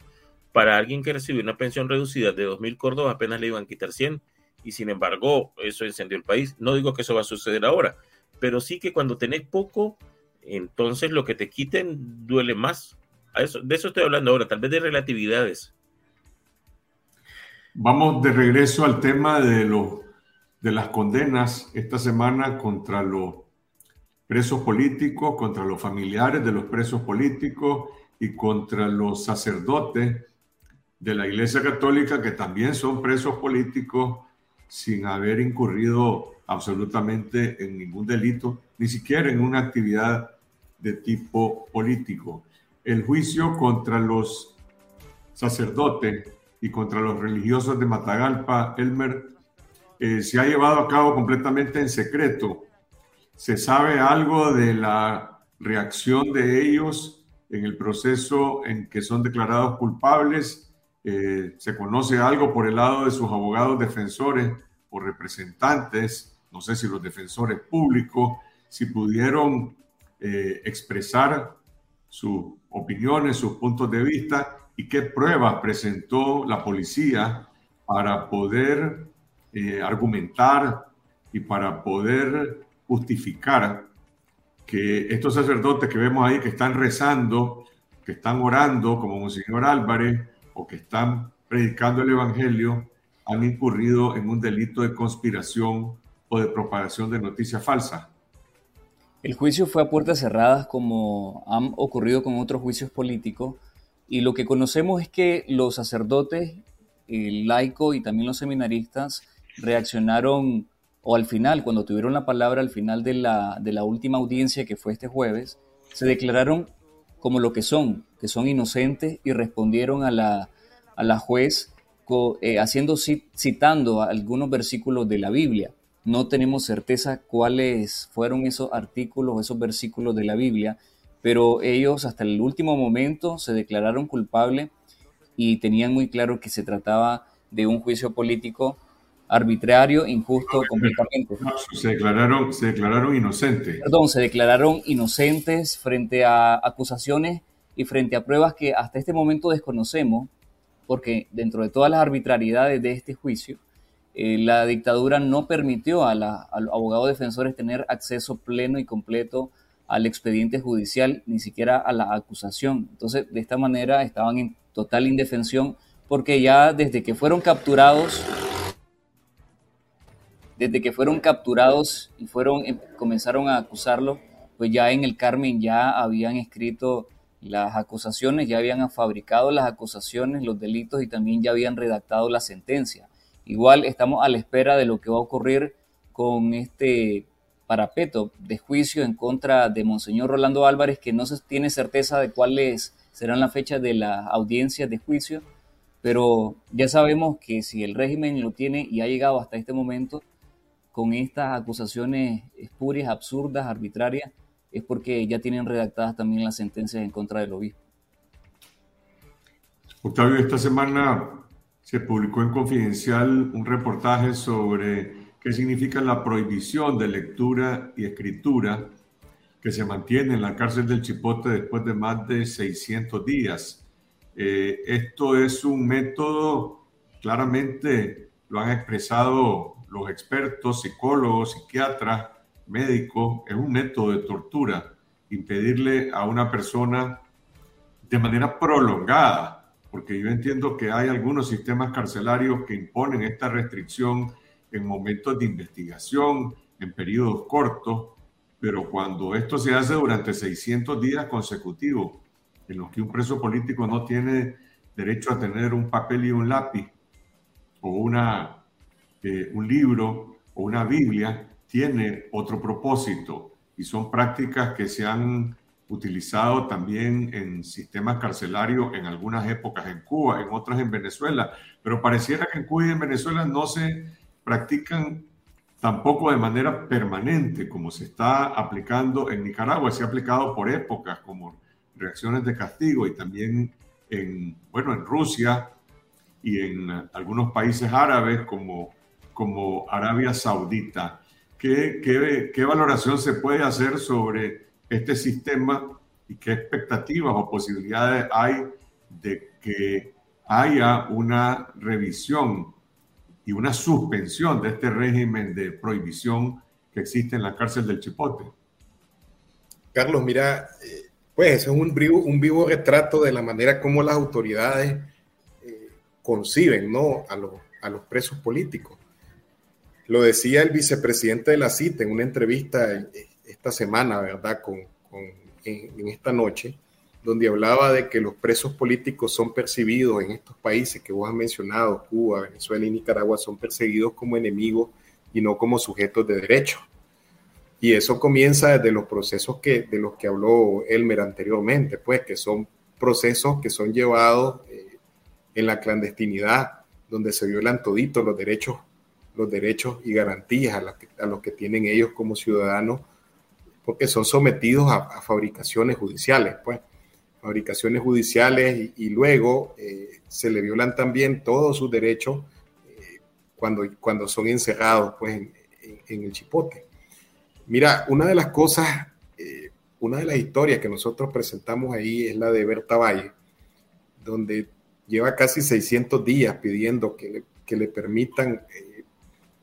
Para alguien que recibe una pensión reducida de 2 mil córdobas, apenas le iban a quitar 100 y sin embargo, eso encendió el país. No digo que eso va a suceder ahora, pero sí que cuando tenés poco, entonces lo que te quiten duele más. eso, de eso estoy hablando ahora, tal vez de relatividades. Vamos de regreso al tema de, los, de las condenas esta semana contra los presos políticos, contra los familiares de los presos políticos y contra los sacerdotes de la Iglesia Católica que también son presos políticos sin haber incurrido absolutamente en ningún delito, ni siquiera en una actividad de tipo político. El juicio contra los sacerdotes y contra los religiosos de Matagalpa, Elmer, eh, se ha llevado a cabo completamente en secreto. ¿Se sabe algo de la reacción de ellos en el proceso en que son declarados culpables? Eh, ¿Se conoce algo por el lado de sus abogados defensores o representantes no sé si los defensores públicos, si pudieron eh, expresar sus opiniones, sus puntos de vista y qué pruebas presentó la policía para poder eh, argumentar y para poder justificar que estos sacerdotes que vemos ahí que están rezando, que están orando como Monseñor Álvarez o que están predicando el Evangelio, han incurrido en un delito de conspiración o de propagación de noticias falsas. El juicio fue a puertas cerradas como han ocurrido con otros juicios políticos y lo que conocemos es que los sacerdotes, el laico y también los seminaristas reaccionaron o al final, cuando tuvieron la palabra al final de la, de la última audiencia que fue este jueves, se declararon como lo que son, que son inocentes y respondieron a la, a la juez eh, haciendo, citando algunos versículos de la Biblia. No tenemos certeza cuáles fueron esos artículos, esos versículos de la Biblia, pero ellos hasta el último momento se declararon culpables y tenían muy claro que se trataba de un juicio político arbitrario, injusto, completamente. Se declararon, se declararon inocentes. Perdón, se declararon inocentes frente a acusaciones y frente a pruebas que hasta este momento desconocemos, porque dentro de todas las arbitrariedades de este juicio, eh, la dictadura no permitió a, los abogados defensores tener acceso pleno y completo al expediente judicial, ni siquiera a la acusación. Entonces, de esta manera estaban en total indefensión porque ya desde que fueron capturados, desde que fueron capturados y fueron, em, comenzaron a acusarlo, pues ya en el Carmen ya habían escrito las acusaciones, ya habían fabricado las acusaciones, los delitos y también ya habían redactado la sentencia. Igual estamos a la espera de lo que va a ocurrir con este parapeto de juicio en contra de Monseñor Rolando Álvarez, que no se tiene certeza de cuáles serán las fechas de la audiencia de juicio, pero ya sabemos que si el régimen lo tiene y ha llegado hasta este momento con estas acusaciones espurias, absurdas, arbitrarias, es porque ya tienen redactadas también las sentencias en contra del obispo. Octavio, esta semana se publicó en Confidencial un reportaje sobre qué significa la prohibición de lectura y escritura que se mantiene en la cárcel del Chipote después de más de 600 días. Eh, esto es un método, claramente lo han expresado los expertos, psicólogos, psiquiatras, médicos, es un método de tortura, impedirle a una persona de manera prolongada porque yo entiendo que hay algunos sistemas carcelarios que imponen esta restricción en momentos de investigación, en periodos cortos, pero cuando esto se hace durante 600 días consecutivos, en los que un preso político no tiene derecho a tener un papel y un lápiz, o una, eh, un libro, o una Biblia, tiene otro propósito, y son prácticas que se han utilizado también en sistemas carcelarios en algunas épocas en Cuba, en otras en Venezuela, pero pareciera que en Cuba y en Venezuela no se practican tampoco de manera permanente, como se está aplicando en Nicaragua, se ha aplicado por épocas como reacciones de castigo y también en, bueno, en Rusia y en algunos países árabes como, como Arabia Saudita. ¿Qué, qué, qué valoración se puede hacer sobre este sistema y qué expectativas o posibilidades hay de que haya una revisión y una suspensión de este régimen de prohibición que existe en la cárcel del Chipote. Carlos, mira, eh, pues es un vivo, retrato de la manera como las autoridades eh, conciben ¿no? a, a los presos políticos. Lo decía el vicepresidente de la CIT en una entrevista eh, esta semana, ¿verdad? Con, en, esta noche, donde hablaba de que los presos políticos son percibidos en estos países que vos has mencionado, Cuba, Venezuela y Nicaragua, son perseguidos como enemigos y no como sujetos de derecho. Y eso comienza desde los procesos que, de los que habló Elmer anteriormente, pues que son procesos que son llevados eh, en la clandestinidad, donde se violan toditos los derechos, los derechos y garantías a, a los que tienen ellos como ciudadanos, porque son sometidos a, a fabricaciones judiciales, pues fabricaciones judiciales y, luego eh, se le violan también todos sus derechos eh, cuando, cuando son encerrados pues, en, el chipote. Mira, una de las cosas, eh, una de las historias que nosotros presentamos ahí es la de Berta Valle, donde lleva casi 600 días pidiendo que le, que le permitan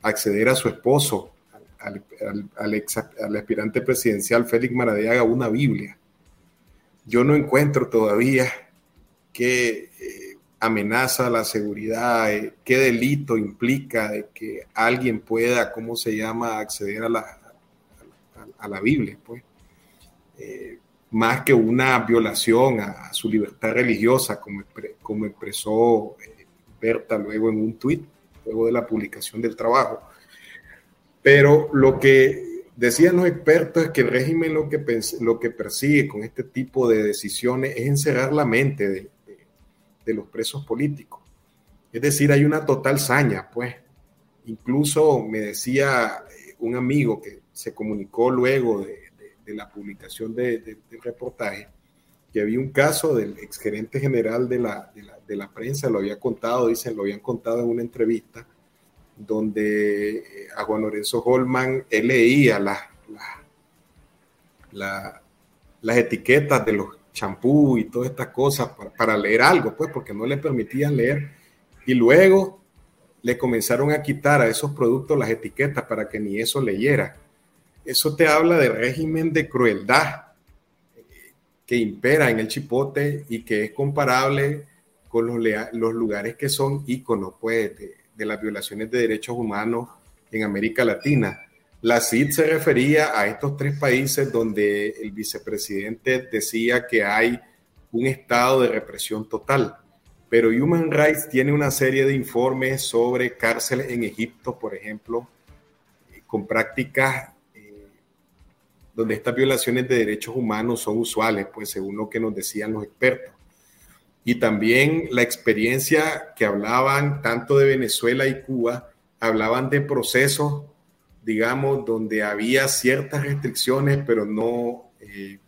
acceder a su esposo, al, al, al, ex, al aspirante presidencial Félix Maradiaga, una Biblia yo no encuentro todavía qué eh, amenaza la seguridad, eh, qué delito implica que alguien pueda, ¿cómo se llama?, acceder a la, a, la Biblia, pues. Eh, más que una violación a, a, su libertad religiosa, como, como expresó eh, Berta luego en un tuit, luego de la publicación del trabajo. Pero lo que Decían los expertos que el régimen lo que, lo que persigue con este tipo de decisiones es encerrar la mente de, los presos políticos. Es decir, hay una total saña, pues. Incluso me decía eh, un amigo que se comunicó luego de, la publicación del reportaje, que había un caso del exgerente general de la, de la prensa, lo había contado, dicen, lo habían contado en una entrevista, donde eh, a Juan Lorenzo Holman leía la, la, la, las etiquetas de los champú y todas estas cosas para, leer algo, pues porque no le permitían leer. Y luego le comenzaron a quitar a esos productos las etiquetas para que ni eso leyera. Eso te habla del régimen de crueldad que impera en el chipote y que es comparable con los, los lugares que son íconos pues, de, de las violaciones de derechos humanos en América Latina. La CID se refería a estos tres países donde el vicepresidente decía que hay un estado de represión total. Pero Human Rights tiene una serie de informes sobre cárceles en Egipto, por ejemplo, con prácticas eh, donde estas violaciones de derechos humanos son usuales, pues según lo que nos decían los expertos y también la experiencia que hablaban tanto de Venezuela y Cuba, hablaban de procesos, digamos, donde había ciertas restricciones, pero no, eh,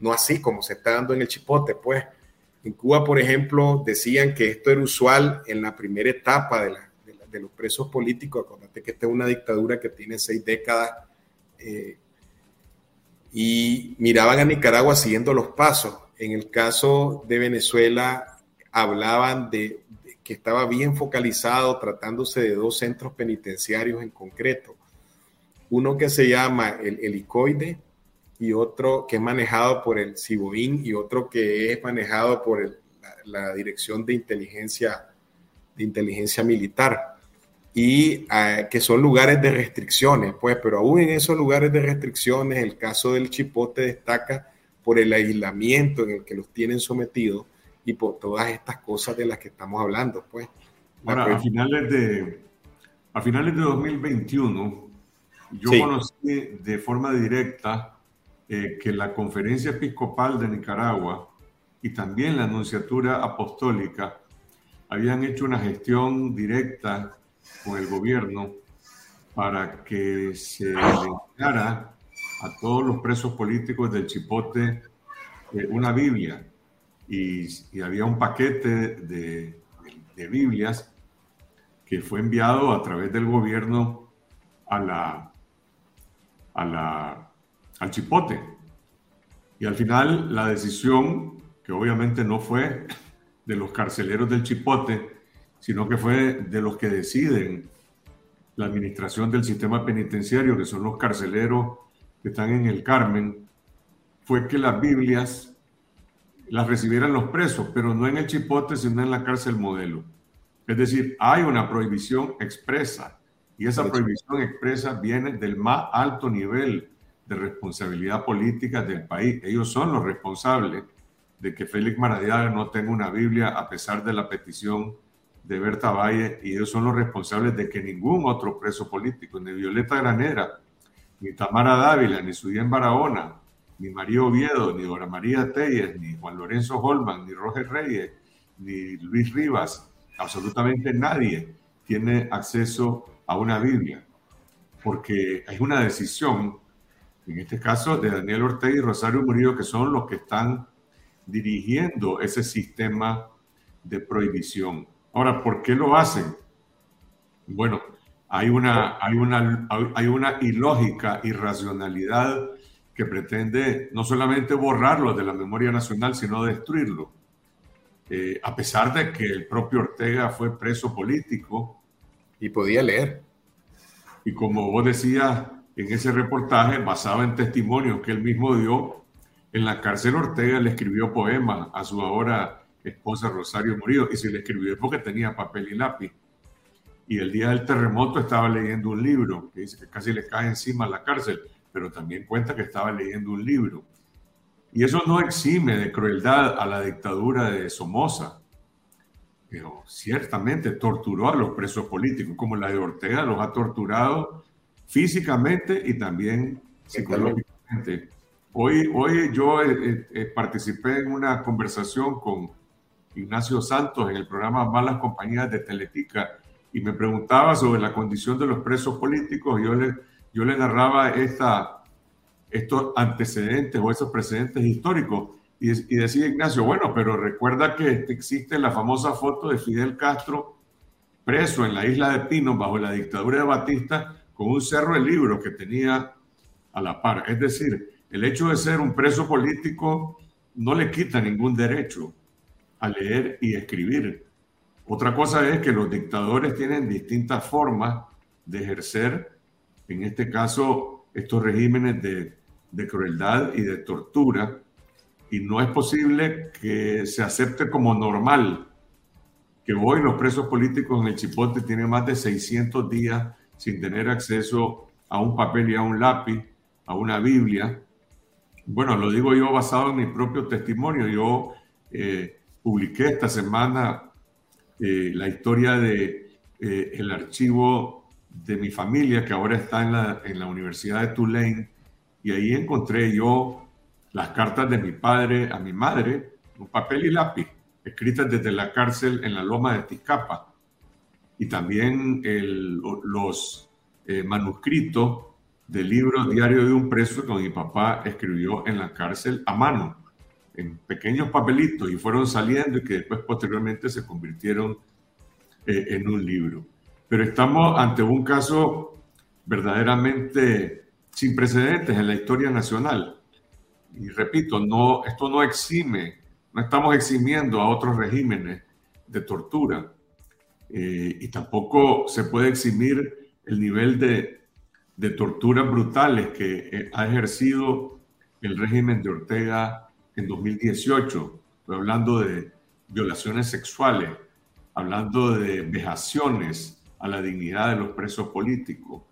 no así como se está dando en el chipote, pues. En Cuba, por ejemplo, decían que esto era usual en la primera etapa de, los presos políticos. Acuérdate que esta es una dictadura que tiene seis décadas. Eh, y miraban a Nicaragua siguiendo los pasos en el caso de Venezuela, hablaban de, de, que estaba bien focalizado tratándose de dos centros penitenciarios en concreto. Uno que se llama el helicoide y otro que es manejado por el Ciboín y otro que es manejado por el, la, la, Dirección de Inteligencia, de Inteligencia Militar. Y uh, que son lugares de restricciones, pues, pero aún en esos lugares de restricciones, el caso del Chipote destaca por el aislamiento en el que los tienen sometidos y por todas estas cosas de las que estamos hablando. Pues. Ahora, a finales de, a finales de 2021, yo sí. conocí de forma directa eh, que la Conferencia Episcopal de Nicaragua y también la Anunciatura Apostólica habían hecho una gestión directa con el gobierno para que se le a todos los presos políticos del Chipote eh, una Biblia. Y, había un paquete de, de, Biblias que fue enviado a través del gobierno a la, a la, al Chipote. Y al final la decisión, que obviamente no fue de los carceleros del Chipote, sino que fue de los que deciden la administración del sistema penitenciario, que son los carceleros que están en el Carmen, fue que las Biblias las recibieran los presos, pero no en el Chipote, sino en la cárcel modelo. Es decir, hay una prohibición expresa y esa prohibición expresa viene del más alto nivel de responsabilidad política del país. Ellos son los responsables de que Félix Maradiaga no tenga una Biblia a pesar de la petición de Berta Valle y ellos son los responsables de que ningún otro preso político, ni Violeta Granera, ni Tamara Dávila, ni Sudien Barahona, ni María Oviedo, ni Dora María Telles, ni Juan Lorenzo Holman, ni Roger Reyes, ni Luis Rivas, absolutamente nadie tiene acceso a una Biblia, porque es una decisión, en este caso de Daniel Ortega y Rosario Murillo, que son los que están dirigiendo ese sistema de prohibición. Ahora, ¿por qué lo hacen? Bueno, hay una, hay una, hay una ilógica irracionalidad que pretende no solamente borrarlo de la memoria nacional, sino destruirlo. Eh, a pesar de que el propio Ortega fue preso político. Y podía leer. Y como vos decías en ese reportaje, basado en testimonios que él mismo dio, en la cárcel Ortega le escribió poemas a su ahora esposa Rosario Murillo, y se le escribió porque tenía papel y lápiz. Y el día del terremoto estaba leyendo un libro que dice que casi le cae encima a la cárcel, pero también cuenta que estaba leyendo un libro. Y eso no exime de crueldad a la dictadura de Somoza, pero ciertamente torturó a los presos políticos, como la de Ortega los ha torturado físicamente y también psicológicamente. Hoy, hoy yo eh, eh, participé en una conversación con Ignacio Santos en el programa Malas Compañías de Teletica y me preguntaba sobre la condición de los presos políticos. Yo le, yo le narraba esta, estos antecedentes o esos precedentes históricos y, y, decía Ignacio, bueno, pero recuerda que existe la famosa foto de Fidel Castro preso en la isla de Pinos bajo la dictadura de Batista con un cerro de libros que tenía a la par. Es decir, el hecho de ser un preso político no le quita ningún derecho a leer y escribir. Otra cosa es que los dictadores tienen distintas formas de ejercer, en este caso, estos regímenes de, crueldad y de tortura, y no es posible que se acepte como normal que hoy los presos políticos en el Chipote tienen más de 600 días sin tener acceso a un papel y a un lápiz, a una Biblia. Bueno, lo digo yo basado en mi propio testimonio. Yo eh, publiqué esta semana eh, la historia de eh, el archivo de mi familia que ahora está en la, en la Universidad de Tulane y ahí encontré yo las cartas de mi padre a mi madre, un papel y lápiz, escritas desde la cárcel en la loma de Tizcapa y también el, los eh, manuscritos del libro Diario de un preso que mi papá escribió en la cárcel a mano en pequeños papelitos y fueron saliendo y que después posteriormente se convirtieron eh, en un libro. Pero estamos ante un caso verdaderamente sin precedentes en la historia nacional. Y repito, no, esto no exime, no estamos eximiendo a otros regímenes de tortura. Eh, y tampoco se puede eximir el nivel de, de torturas brutales que eh, ha ejercido el régimen de Ortega en 2018. Estoy hablando de violaciones sexuales, hablando de vejaciones a la dignidad de los presos políticos,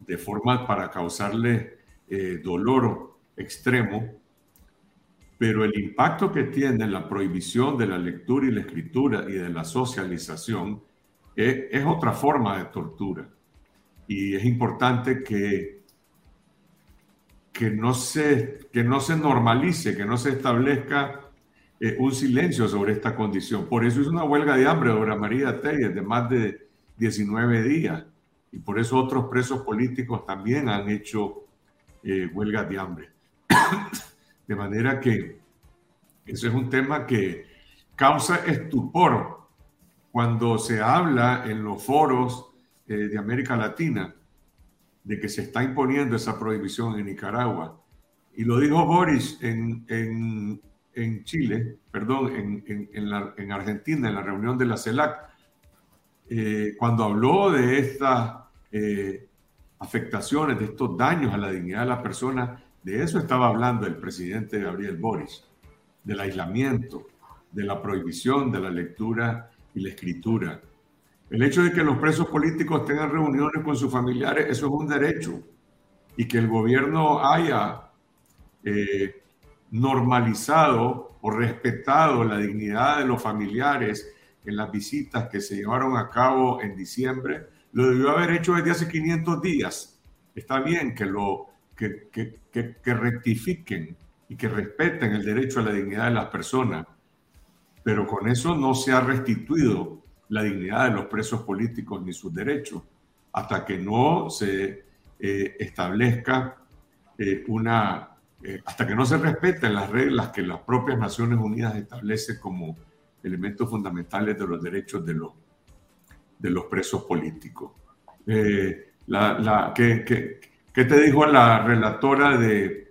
de forma para causarle eh, dolor extremo. Pero el impacto que tiene la prohibición de la lectura y la escritura y de la socialización es, es otra forma de tortura. Y es importante que que no se, que no se normalice, que no se establezca eh, un silencio sobre esta condición. Por eso es una huelga de hambre, Dora María Telles, de más de 19 días. y por eso otros presos políticos también han hecho eh, huelgas de hambre. de manera que ese es un tema que causa estupor cuando se habla en los foros eh, de América Latina de que se está imponiendo esa prohibición en Nicaragua. Y lo dijo Boris en, en, Chile, perdón, en, en, Argentina, en la reunión de la CELAC, eh, cuando habló de estas eh, afectaciones, de estos daños a la dignidad de la persona, de eso estaba hablando el presidente Gabriel Boris, del aislamiento, de la prohibición de la lectura y la escritura. El hecho de que los presos políticos tengan reuniones con sus familiares, eso es un derecho. Y que el gobierno haya eh, normalizado o respetado la dignidad de los familiares en las visitas que se llevaron a cabo en diciembre, lo debió haber hecho desde hace 500 días. Está bien que, lo, que, que, que rectifiquen y que respeten el derecho a la dignidad de las personas, pero con eso no se ha restituido la dignidad de los presos políticos ni sus derechos, hasta que no se eh, establezca eh, una, eh, hasta que no se respeten las reglas que las propias Naciones Unidas establecen como elementos fundamentales de los derechos de los, de los presos políticos. La, la, ¿qué, qué, qué te dijo la relatora de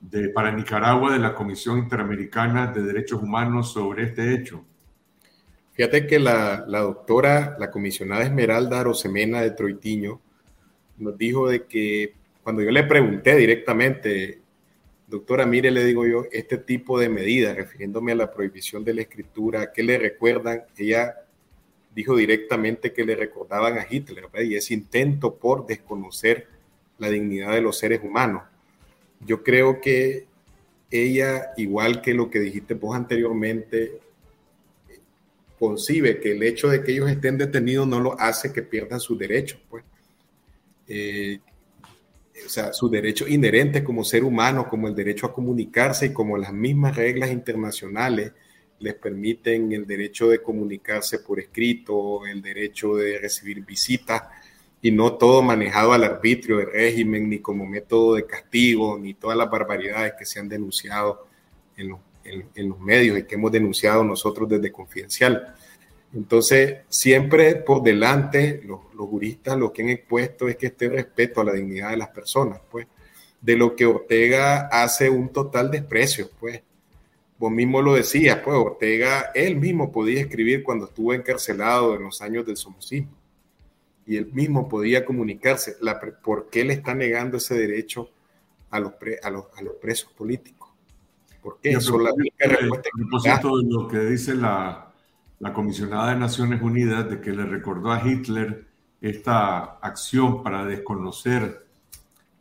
de, para Nicaragua de la Comisión Interamericana de Derechos Humanos sobre este hecho? Fíjate que la, la doctora, la comisionada Esmeralda Rosemena de Troitiño, nos dijo de que cuando yo le pregunté directamente, doctora, mire, le digo yo, este tipo de medidas, refiriéndome a la prohibición de la escritura, ¿qué le recuerdan? Ella dijo directamente que le recordaban a Hitler, y ese intento por desconocer la dignidad de los seres humanos. Yo creo que ella, igual que lo que dijiste vos anteriormente, concibe que el hecho de que ellos estén detenidos no lo hace que pierdan sus derechos, pues. Eh, o sea, sus derechos inherentes como ser humano, como el derecho a comunicarse y como las mismas reglas internacionales les permiten el derecho de comunicarse por escrito, el derecho de recibir visitas, y no todo manejado al arbitrio del régimen, ni como método de castigo, ni todas las barbaridades que se han denunciado en los, en, los medios y que hemos denunciado nosotros desde Confidencial. Entonces, siempre por delante, los, los, juristas lo que han expuesto es que este respeto a la dignidad de las personas, pues, de lo que Ortega hace un total desprecio, pues. Vos mismo lo decías, pues Ortega, él mismo podía escribir cuando estuvo encarcelado en los años del somocismo y él mismo podía comunicarse. La, ¿Por qué le está negando ese derecho a los, a los, a los presos políticos? ¿Por qué? Eso la propósito de lo que dice la, la comisionada de Naciones Unidas, de que le recordó a Hitler esta acción para desconocer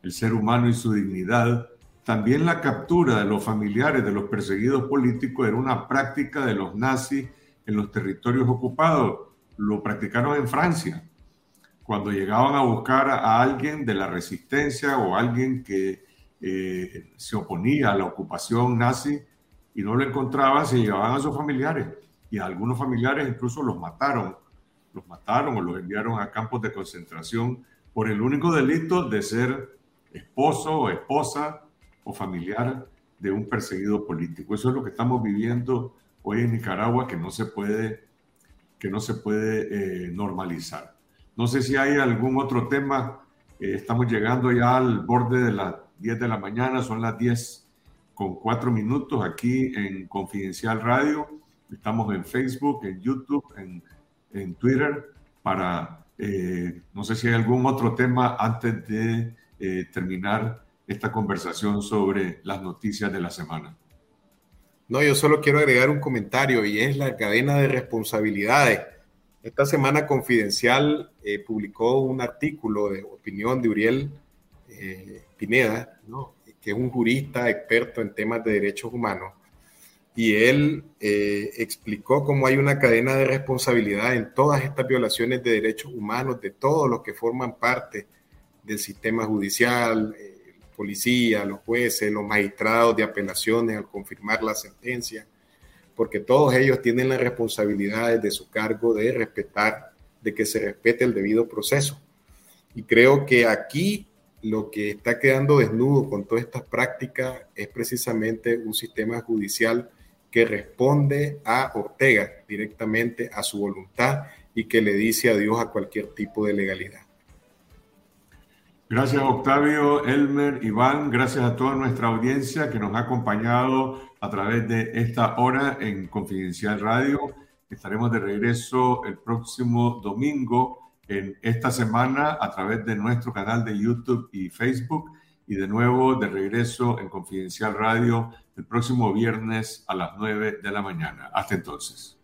el ser humano y su dignidad, también la captura de los familiares de los perseguidos políticos era una práctica de los nazis en los territorios ocupados. Lo practicaron en Francia cuando llegaban a buscar a alguien de la resistencia o alguien que eh, se oponía a la ocupación nazi y no lo encontraban, se llevaban a sus familiares y a algunos familiares incluso los mataron, los mataron o los enviaron a campos de concentración por el único delito de ser esposo o esposa o familiar de un perseguido político. Eso es lo que estamos viviendo hoy en Nicaragua que no se puede, que no se puede eh, normalizar. No sé si hay algún otro tema. Eh, estamos llegando ya al borde de las 10 de la mañana, son las 10 con 4 minutos aquí en Confidencial Radio. Estamos en Facebook, en YouTube, en, en Twitter, para, eh, no sé si hay algún otro tema antes de eh, terminar esta conversación sobre las noticias de la semana. No, yo solo quiero agregar un comentario y es la cadena de responsabilidades esta semana Confidencial eh, publicó un artículo de opinión de Uriel eh, Pineda, que es un jurista experto en temas de derechos humanos, y él eh, explicó cómo hay una cadena de responsabilidad en todas estas violaciones de derechos humanos de todos los que forman parte del sistema judicial, policía, los jueces, los magistrados de apelaciones al confirmar la sentencia porque todos ellos tienen la responsabilidad de su cargo de respetar, de que se respete el debido proceso. Y creo que aquí lo que está quedando desnudo con todas estas prácticas es precisamente un sistema judicial que responde a Ortega directamente a su voluntad y que le dice adiós a cualquier tipo de legalidad. Gracias Octavio, Elmer, Iván, gracias a toda nuestra audiencia que nos ha acompañado a través de esta hora en Confidencial Radio. Estaremos de regreso el próximo domingo en esta semana a través de nuestro canal de YouTube y Facebook y de nuevo de regreso en Confidencial Radio el próximo viernes a las 9 de la mañana. Hasta entonces.